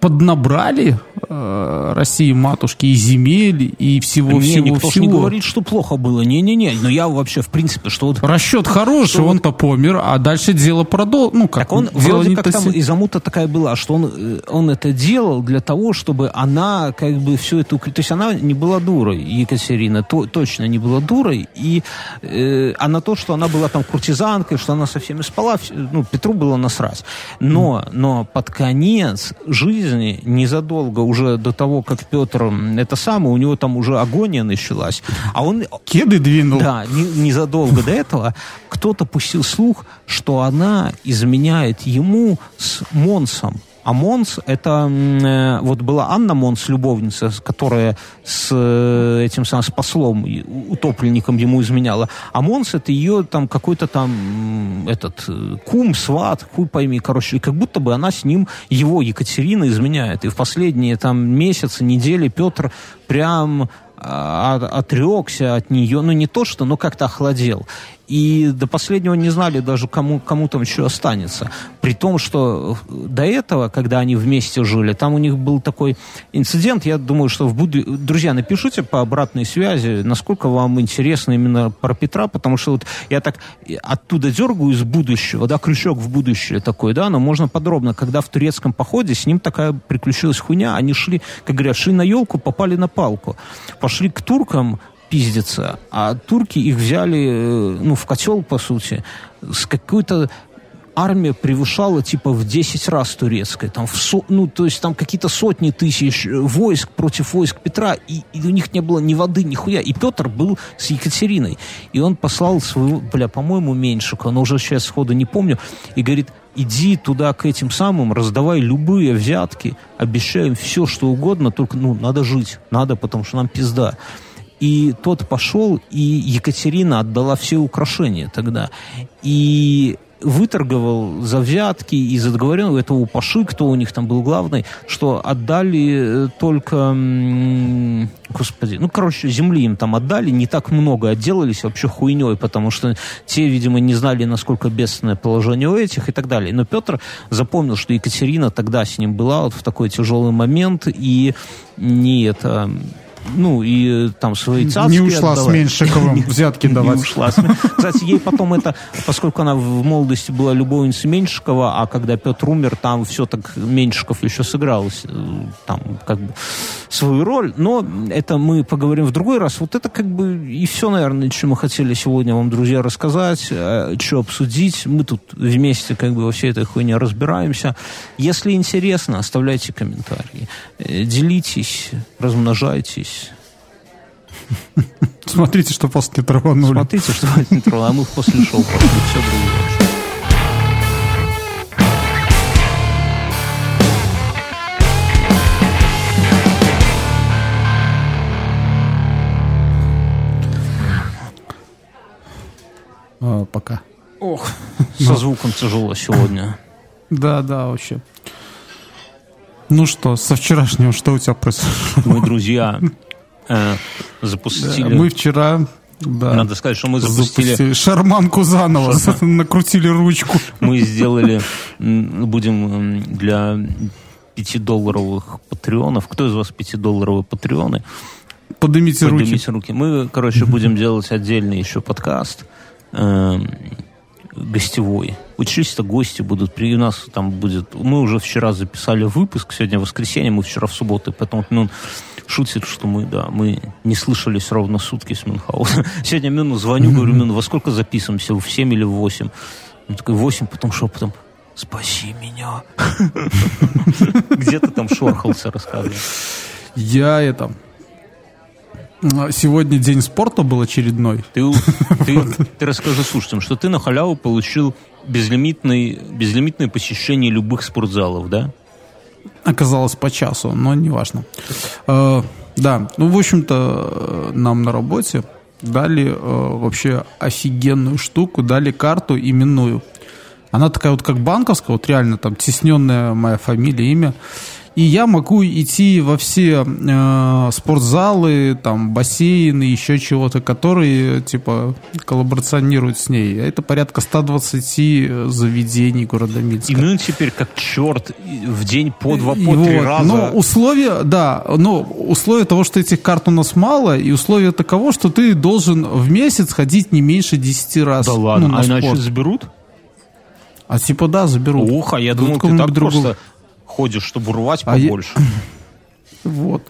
поднабрали э, России матушки и земель, и всего, не, всего, никто всего. не говорит, что плохо было. Не-не-не. Но я вообще, в принципе, что вот Расчет хороший, он-то помер, а дальше дело продол... Ну, как, Так он дело вроде как там и замута такая была, что он, э, он это делал для того, чтобы она как бы все это... То есть она не была дурой, Екатерина, то, точно не была дурой. И, э, а на то, что она была там куртизанкой, что она со всеми спала, вс- ну, Петру было насрать. Но, но под конец жизни, незадолго уже до того, как Петр это самое, у него там уже агония началась, а он Кеды двинул. да, не- незадолго до этого кто-то пустил слух, что она изменяет ему с Монсом. А Монс, это э, вот была Анна Монс, любовница, которая с э, этим самым, с послом, утопленником ему изменяла. А Монс это ее там какой-то там этот э, кум, сват, хуй пойми, короче, и как будто бы она с ним, его Екатерина изменяет. И в последние там месяцы, недели Петр прям а, отрекся от нее, ну не то что, но как-то охладел и до последнего не знали даже, кому, кому там еще останется. При том, что до этого, когда они вместе жили, там у них был такой инцидент, я думаю, что в буду... Друзья, напишите по обратной связи, насколько вам интересно именно про Петра, потому что вот я так оттуда дергаю из будущего, да, крючок в будущее такой, да, но можно подробно, когда в турецком походе с ним такая приключилась хуйня, они шли, как говорят, шли на елку, попали на палку. Пошли к туркам, пиздиться. А турки их взяли, э, ну, в котел, по сути, с какой-то армия превышала типа в 10 раз турецкая. Там в со, ну, то есть там какие-то сотни тысяч э, войск против войск Петра, и, и у них не было ни воды, ни хуя. И Петр был с Екатериной. И он послал своего, бля, по-моему, Меньшика, но уже сейчас сходу не помню, и говорит, иди туда к этим самым, раздавай любые взятки, обещаем все, что угодно, только, ну, надо жить, надо, потому что нам пизда. И тот пошел, и Екатерина отдала все украшения тогда. И выторговал за взятки и за договоренного этого Паши, кто у них там был главный, что отдали э, только, господи, ну, короче, земли им там отдали, не так много, отделались вообще хуйней, потому что те, видимо, не знали, насколько бедственное положение у этих и так далее. Но Петр запомнил, что Екатерина тогда с ним была вот в такой тяжелый момент, и не это ну, и там свои цацки Не ушла отдавать. с Меньшиковым взятки давать. Не ушла. Кстати, ей потом это, поскольку она в молодости была любовницей Меньшикова, а когда Петр умер, там все так Меньшиков еще сыграл э, там как бы свою роль. Но это мы поговорим в другой раз. Вот это как бы и все, наверное, что мы хотели сегодня вам, друзья, рассказать, э, что обсудить. Мы тут вместе как бы во всей этой хуйне разбираемся. Если интересно, оставляйте комментарии. Э, делитесь, размножайтесь Смотрите, что после не траванули. Смотрите, что после не траванули, а мы после шоу пошли. Все другое. А, пока. Ох, со звуком тяжело сегодня. Да, да, вообще. Ну что, со вчерашнего что у тебя произошло? Мы друзья э, запустили... Мы вчера да. Надо сказать, что мы запустили... запустили. Шарманку заново, Шарман. накрутили ручку. Мы сделали, будем для 5-долларовых патреонов. Кто из вас 5-долларовые патреоны? Поднимите, Поднимите руки. руки. Мы, короче, будем делать отдельный еще подкаст э, гостевой. Вот чисто гости будут. При у нас там будет... Мы уже вчера записали выпуск, сегодня воскресенье, мы вчера в субботу, поэтому ну, шутит, что мы, да, мы не слышались ровно сутки с Мюнхгаузом. Сегодня Мюну звоню, говорю, Мюн, во сколько записываемся? В 7 или в 8? Он такой, 8, потом шепотом, спаси меня. Где ты там шорхался, рассказывай. Я это... Сегодня день спорта был очередной. Ты, ты, ты расскажи слушателям, что ты на халяву получил безлимитный, безлимитное посещение любых спортзалов, да? Оказалось по часу, но неважно. Э, да, ну, в общем-то, нам на работе дали э, вообще офигенную штуку, дали карту именную. Она такая вот как банковская, вот реально там тесненная моя фамилия, имя и я могу идти во все э, спортзалы, там, бассейны, еще чего-то, которые, типа, коллаборационируют с ней. Это порядка 120 заведений города Минска. И теперь как черт в день по два, по три вот. раза. Но условия, да, но условия того, что этих карт у нас мало, и условия таково, что ты должен в месяц ходить не меньше 10 раз. Да ладно, ну, а спорт. иначе заберут? А типа да, заберут. Ух, а я думал, ты так другого. просто ходишь, чтобы урвать побольше. А. Вот.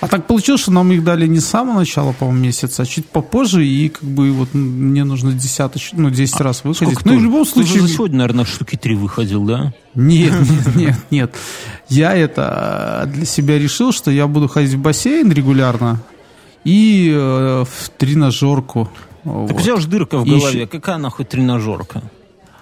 А так получилось, что нам их дали не с самого начала, по-моему, месяца, а чуть попозже, и как бы вот мне нужно десяточ, ну, 10 а раз выходить. Сколько? Ну, в любом случае... Ты сегодня, наверное, штуки три выходил, да? Нет, нет, нет, нет. Я это для себя решил, что я буду ходить в бассейн регулярно и э, в тренажерку. Так вот. у тебя же дырка в голове. Еще... Какая нахуй тренажерка?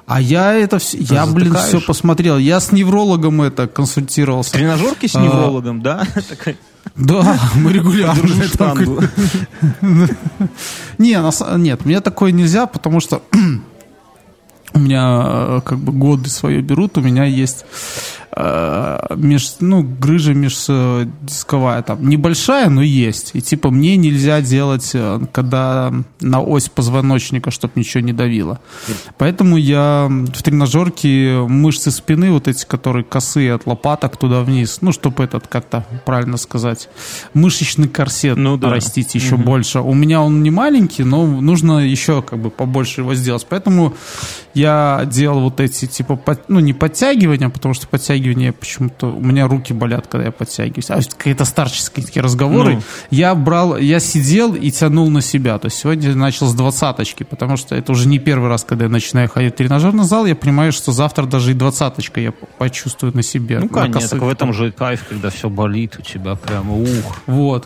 А я это все, я, блин, затыкаешь? все посмотрел. Я с неврологом это консультировался. Тренажерки с А, неврологом, да? Такая, Да, мы регулярно. штангу. Не, нет, мне такое нельзя, потому что у меня э, как бы годы свое берут, у меня есть э, меж, ну, грыжа междисковая там небольшая, но есть. И типа мне нельзя делать, э, когда на ось позвоночника, чтобы ничего не давило. Поэтому я в тренажерке мышцы спины, вот эти, которые косые от лопаток туда вниз, ну, чтобы этот, как-то правильно сказать, мышечный корсет Ну да. растить еще больше. У меня он не маленький, но нужно еще как бы побольше его сделать. Поэтому я делал вот эти, типа, под- ну, не подтягивания, потому что подтягивания почему-то... У меня руки болят, когда я подтягиваюсь. А какие-то старческие такие разговоры. Ну. Я брал, я сидел и тянул на себя. То есть сегодня я начал с двадцаточки, потому что это уже не первый раз, когда я начинаю ходить в тренажерный зал, я понимаю, что завтра даже и двадцаточка я почувствую на себе. Ну, конечно, в этом же кайф, когда все болит у тебя прямо, ух. Вот.